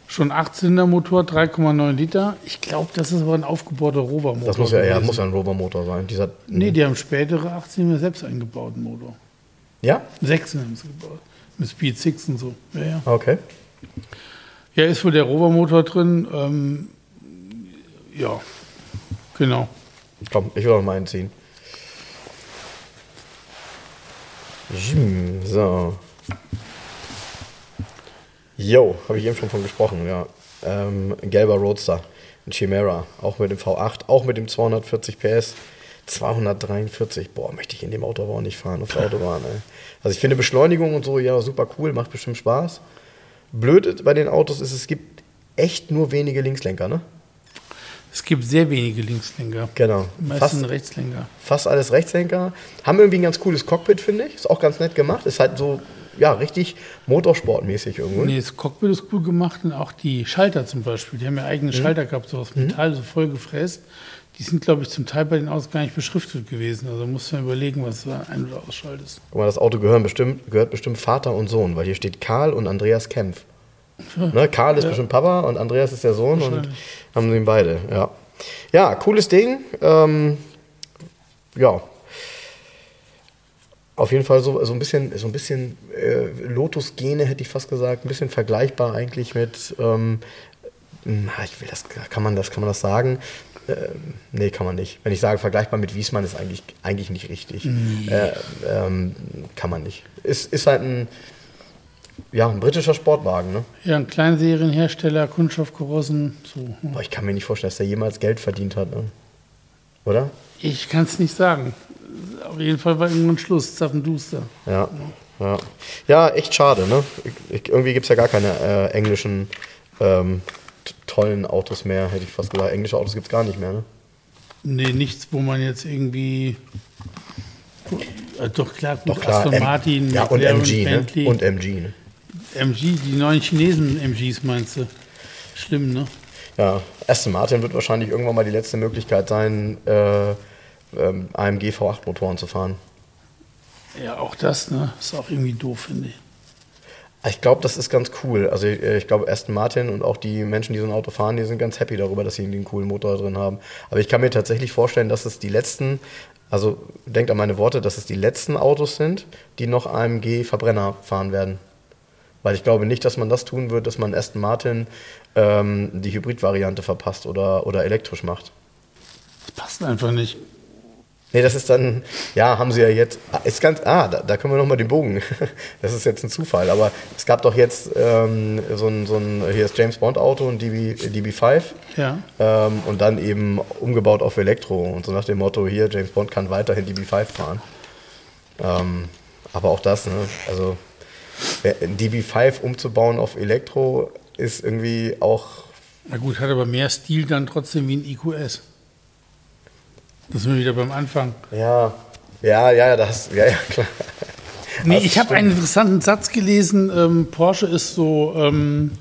Schon 8-Zylinder-Motor, 3,9 Liter. Ich glaube, das ist aber ein aufgebauter Rover-Motor. Das muss ja, ja, muss ja ein Rover-Motor sein. Dieser, Nee, die haben spätere 18 selbst eingebauten Motor. ja? 16 haben sie gebaut. Mit Speed 6 und so. Ja, ja. Okay. Ja ist wohl der Rover-Motor drin. Ähm, ja, genau. Komm, ich will auch mal einen ziehen. So. Jo, habe ich eben schon von gesprochen, ja. Ähm, gelber Roadster, ein Chimera, auch mit dem V8, auch mit dem 240 PS. 243, boah, möchte ich in dem Auto aber auch nicht fahren, auf der Autobahn, ey. Also ich finde Beschleunigung und so, ja, super cool, macht bestimmt Spaß. Blöd bei den Autos ist, es gibt echt nur wenige Linkslenker, ne? Es gibt sehr wenige Linkslenker. Genau. Meistens Rechtslenker. fast alles Rechtslenker. Haben irgendwie ein ganz cooles Cockpit, finde ich. Ist auch ganz nett gemacht. Ist halt so, ja, richtig motorsportmäßig irgendwo. Nee, das Cockpit ist cool gemacht und auch die Schalter zum Beispiel. Die haben ja eigene Schalter gehabt, so aus Metall, so voll gefräst. Die sind, glaube ich, zum Teil bei den Autos gar nicht beschriftet gewesen. Also musst du mal überlegen, was du ein- oder ausschaltest. Guck mal, das Auto gehören bestimmt, gehört bestimmt Vater und Sohn, weil hier steht Karl und Andreas Kempf. Ne, Karl ist bestimmt Papa und Andreas ist der Sohn und haben sie ihn beide, ja. Ja, cooles Ding. Ähm, ja. Auf jeden Fall so, so ein bisschen, so ein bisschen äh, Lotus-Gene, hätte ich fast gesagt. Ein bisschen vergleichbar eigentlich mit, ähm, na, ich will das, kann man das, kann man das sagen? Ähm, nee, kann man nicht. Wenn ich sage vergleichbar mit Wiesmann, ist eigentlich, eigentlich nicht richtig. Äh, ähm, kann man nicht. Ist, ist halt ein, ja, ein britischer Sportwagen, ne? Ja, ein Kleinserienhersteller, Kunststoffkarossen, so. Aber ich kann mir nicht vorstellen, dass der jemals Geld verdient hat, ne? Oder? Ich kann es nicht sagen. Auf jeden Fall war irgendwann Schluss, Zappenduster. Ja. Ja, ja echt schade, ne? Irgendwie gibt es ja gar keine äh, englischen ähm, tollen Autos mehr, hätte ich fast gesagt. Englische Autos gibt es gar nicht mehr, ne? Nee, nichts, wo man jetzt irgendwie. Äh, doch klar, gut, Doch klar. Aston M- Martin, ja, und MG, ne? Bentley. Und MG, ne? MG, die neuen Chinesen MGs meinst du? Schlimm, ne? Ja, Aston Martin wird wahrscheinlich irgendwann mal die letzte Möglichkeit sein, äh, ähm, AMG V8-Motoren zu fahren. Ja, auch das, ne? Ist auch irgendwie doof, finde ich. Ich glaube, das ist ganz cool. Also ich, ich glaube, Aston Martin und auch die Menschen, die so ein Auto fahren, die sind ganz happy darüber, dass sie einen coolen Motor drin haben. Aber ich kann mir tatsächlich vorstellen, dass es die letzten, also denkt an meine Worte, dass es die letzten Autos sind, die noch AMG Verbrenner fahren werden. Weil ich glaube nicht, dass man das tun wird, dass man Aston Martin ähm, die Hybrid-Variante verpasst oder, oder elektrisch macht. Das passt einfach nicht. Nee, das ist dann, ja, haben sie ja jetzt, ah, ist ganz, ah, da, da können wir nochmal den Bogen. Das ist jetzt ein Zufall, aber es gab doch jetzt ähm, so ein, so ein, hier ist James Bond Auto, ein DB, DB5 Ja. ähm, und dann eben umgebaut auf Elektro und so nach dem Motto, hier, James Bond kann weiterhin DB5 fahren. Ähm, aber auch das, ne, also ein DB5 umzubauen auf Elektro ist irgendwie auch, Na gut, hat aber mehr Stil dann trotzdem wie ein IQS. Das sind wir wieder beim Anfang. ja, ja, ja, das, ja, ja, klar. Nee, Das ich habe einen interessanten Satz gelesen. Ähm, Porsche ist so ähm,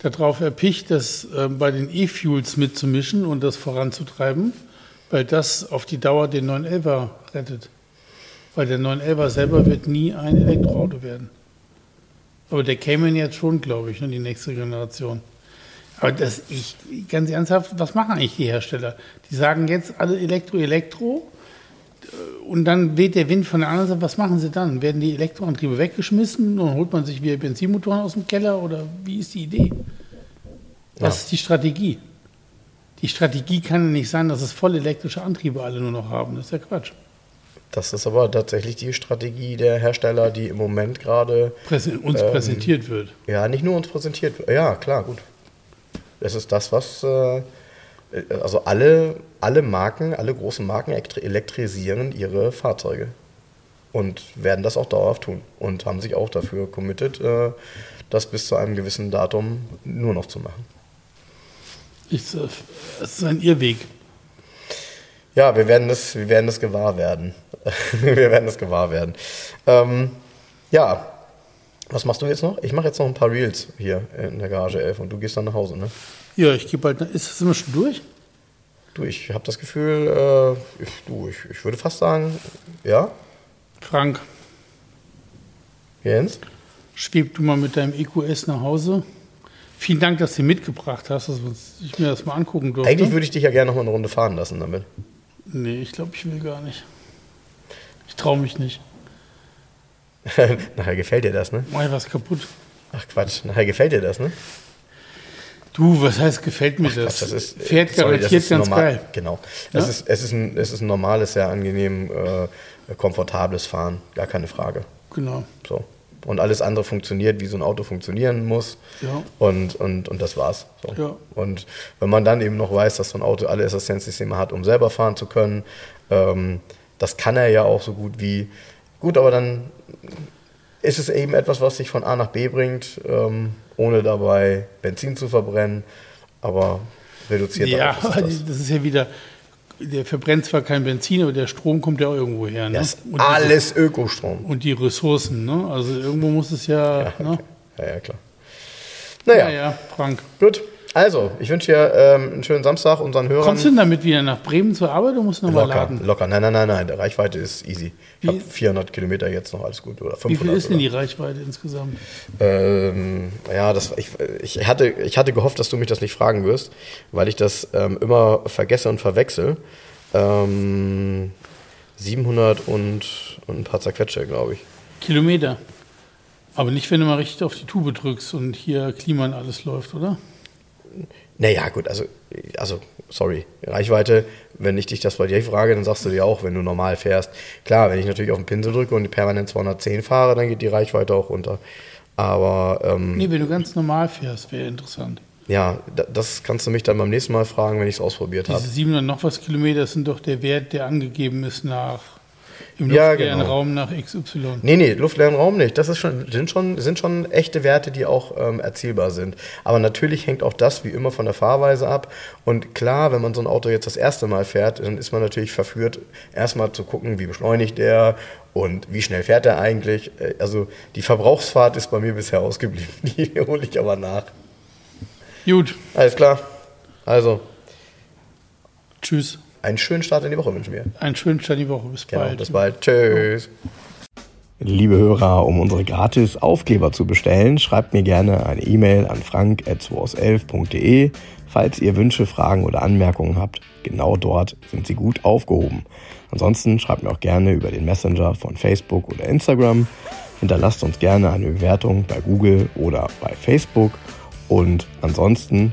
darauf erpicht, das ähm, bei den E-Fuels mitzumischen und das voranzutreiben, weil das auf die Dauer den 911er rettet. Weil der 911er selber wird nie ein Elektroauto werden. Aber der Cayman jetzt schon, glaube ich, ne, die nächste Generation. Aber das, ich, ganz ernsthaft, was machen eigentlich die Hersteller? Die sagen jetzt alle Elektro, Elektro. und dann weht der Wind von der anderen Seite. Was machen Sie dann? Werden die Elektroantriebe weggeschmissen und holt man sich wieder Benzinmotoren aus dem Keller oder wie ist die Idee? Was Ja. ist die Strategie? Die Strategie kann ja nicht sein, dass es voll elektrische Antriebe alle nur noch haben. Das ist ja Quatsch. Das ist aber tatsächlich die Strategie der Hersteller, die im Moment gerade Präse uns Ähm, präsentiert wird. Ja, nicht nur uns präsentiert. wird. Ja, klar, gut. Das ist das, was. Äh, also alle, alle Marken, alle großen Marken elektri- elektrisieren ihre Fahrzeuge. Und werden das auch dauerhaft tun. Und haben sich auch dafür committed, äh, das bis zu einem gewissen Datum nur noch zu machen. Ich, äh, Es ist ein Irrweg. Ja, wir werden das, wir werden das gewahr werden. wir werden das gewahr werden. Ähm, ja, was machst du jetzt noch? Ich mache jetzt noch ein paar Reels hier in der Garage 11 und du gehst dann nach Hause, ne? Ja, ich gebe halt. Ist das immer schon durch? Du, ich habe das Gefühl, äh, ich, du, ich, ich würde fast sagen, ja, Frank, Jens? schweb du mal mit deinem EQS nach Hause. Vielen Dank, dass du ihn mitgebracht hast, dass ich mir das mal angucken durfte. Eigentlich würde ich dich ja gerne noch mal eine Runde fahren lassen damit. Nee, ich glaube, ich will gar nicht. Ich traue mich nicht. Nachher gefällt dir das, ne? Ich was kaputt. Ach Quatsch, nachher gefällt dir das, ne? Du, was heißt, gefällt mir das? Quatsch, das ist, äh, Fährt sorry, garantiert ganz normal, geil. Genau. Ja? Es, ist, es, ist ein, es ist ein normales, sehr angenehm, äh, komfortables Fahren, gar keine Frage. Genau. So. Und alles andere funktioniert, wie so ein Auto funktionieren muss. Ja. Und, und, und das war's. So. Ja. Und wenn man dann eben noch weiß, dass so ein Auto alle Assistenzsysteme hat, um selber fahren zu können, ähm, das kann er ja auch so gut wie. Gut, aber dann ist es eben etwas, was dich von A nach B bringt, ähm, ohne dabei Benzin zu verbrennen, aber reduziert Ja, ist das. das ist ja wieder, der verbrennt zwar kein Benzin, aber der Strom kommt ja irgendwo her. Ne? Das ist und, alles Ökostrom. die, und die Ressourcen, ne? Also irgendwo muss es ja. ne? Ja, ja, klar. Naja, ja, ja, Frank. gut. Also, ich wünsche dir ähm, einen schönen Samstag unseren Hörern. Kommst du denn damit wieder nach Bremen zur Arbeit oder musst du nochmal laden? locker. Nein, nein, nein, nein. Der Reichweite ist easy. Ich habe 400 Kilometer jetzt noch, alles gut. Oder 500. Wie viel ist denn die. Reichweite insgesamt? Ähm, ja, das, ich, ich, hatte, ich hatte gehofft, dass du mich das nicht fragen wirst, weil ich das ähm, immer vergesse und verwechsel. Ähm, 700 und, und ein paar zerquetsche, glaube ich. Kilometer. Aber nicht, wenn du mal richtig auf die Tube drückst und hier Klima und alles läuft, oder? Naja, gut, also, also, sorry, Reichweite, wenn ich dich das bei dir frage, dann sagst du dir auch, wenn du normal fährst. Klar, wenn ich natürlich auf den Pinsel drücke und permanent 210 fahre, dann geht die Reichweite auch runter. Aber ähm, Nee, wenn du ganz normal fährst, wäre interessant. ja, da- das kannst du mich dann beim nächsten Mal fragen, wenn ich es ausprobiert habe. Diese 700 noch was Kilometer sind doch der Wert, der angegeben ist nach im Ja, luftleeren genau. Raum nach XY. Nee, nee, luftleeren Raum nicht. Das ist schon, sind, schon, sind schon echte Werte, die auch ähm, erzielbar sind. Aber natürlich hängt auch das wie immer von der Fahrweise ab. Und klar, wenn man so ein Auto jetzt das erste Mal fährt, dann ist man natürlich verführt, erstmal zu gucken, wie beschleunigt der und wie schnell fährt er eigentlich. Äh, Also die Verbrauchsfahrt ist bei mir bisher ausgeblieben. Die hole ich aber nach. Gut, Alles klar. Also, tschüss. Einen schönen Start in die Woche wünschen wir. Einen schönen Start in die Woche. Bis Genau, bald. bis bald. Tschüss. Liebe Hörer, um unsere gratis Aufkleber zu bestellen, schreibt mir gerne eine E-Mail an frank.2aus11.de. Falls ihr Wünsche, Fragen oder Anmerkungen habt, genau dort sind sie gut aufgehoben. Ansonsten schreibt mir auch gerne über den Messenger von Facebook oder Instagram. Hinterlasst uns gerne eine Bewertung bei Google oder bei Facebook. Und ansonsten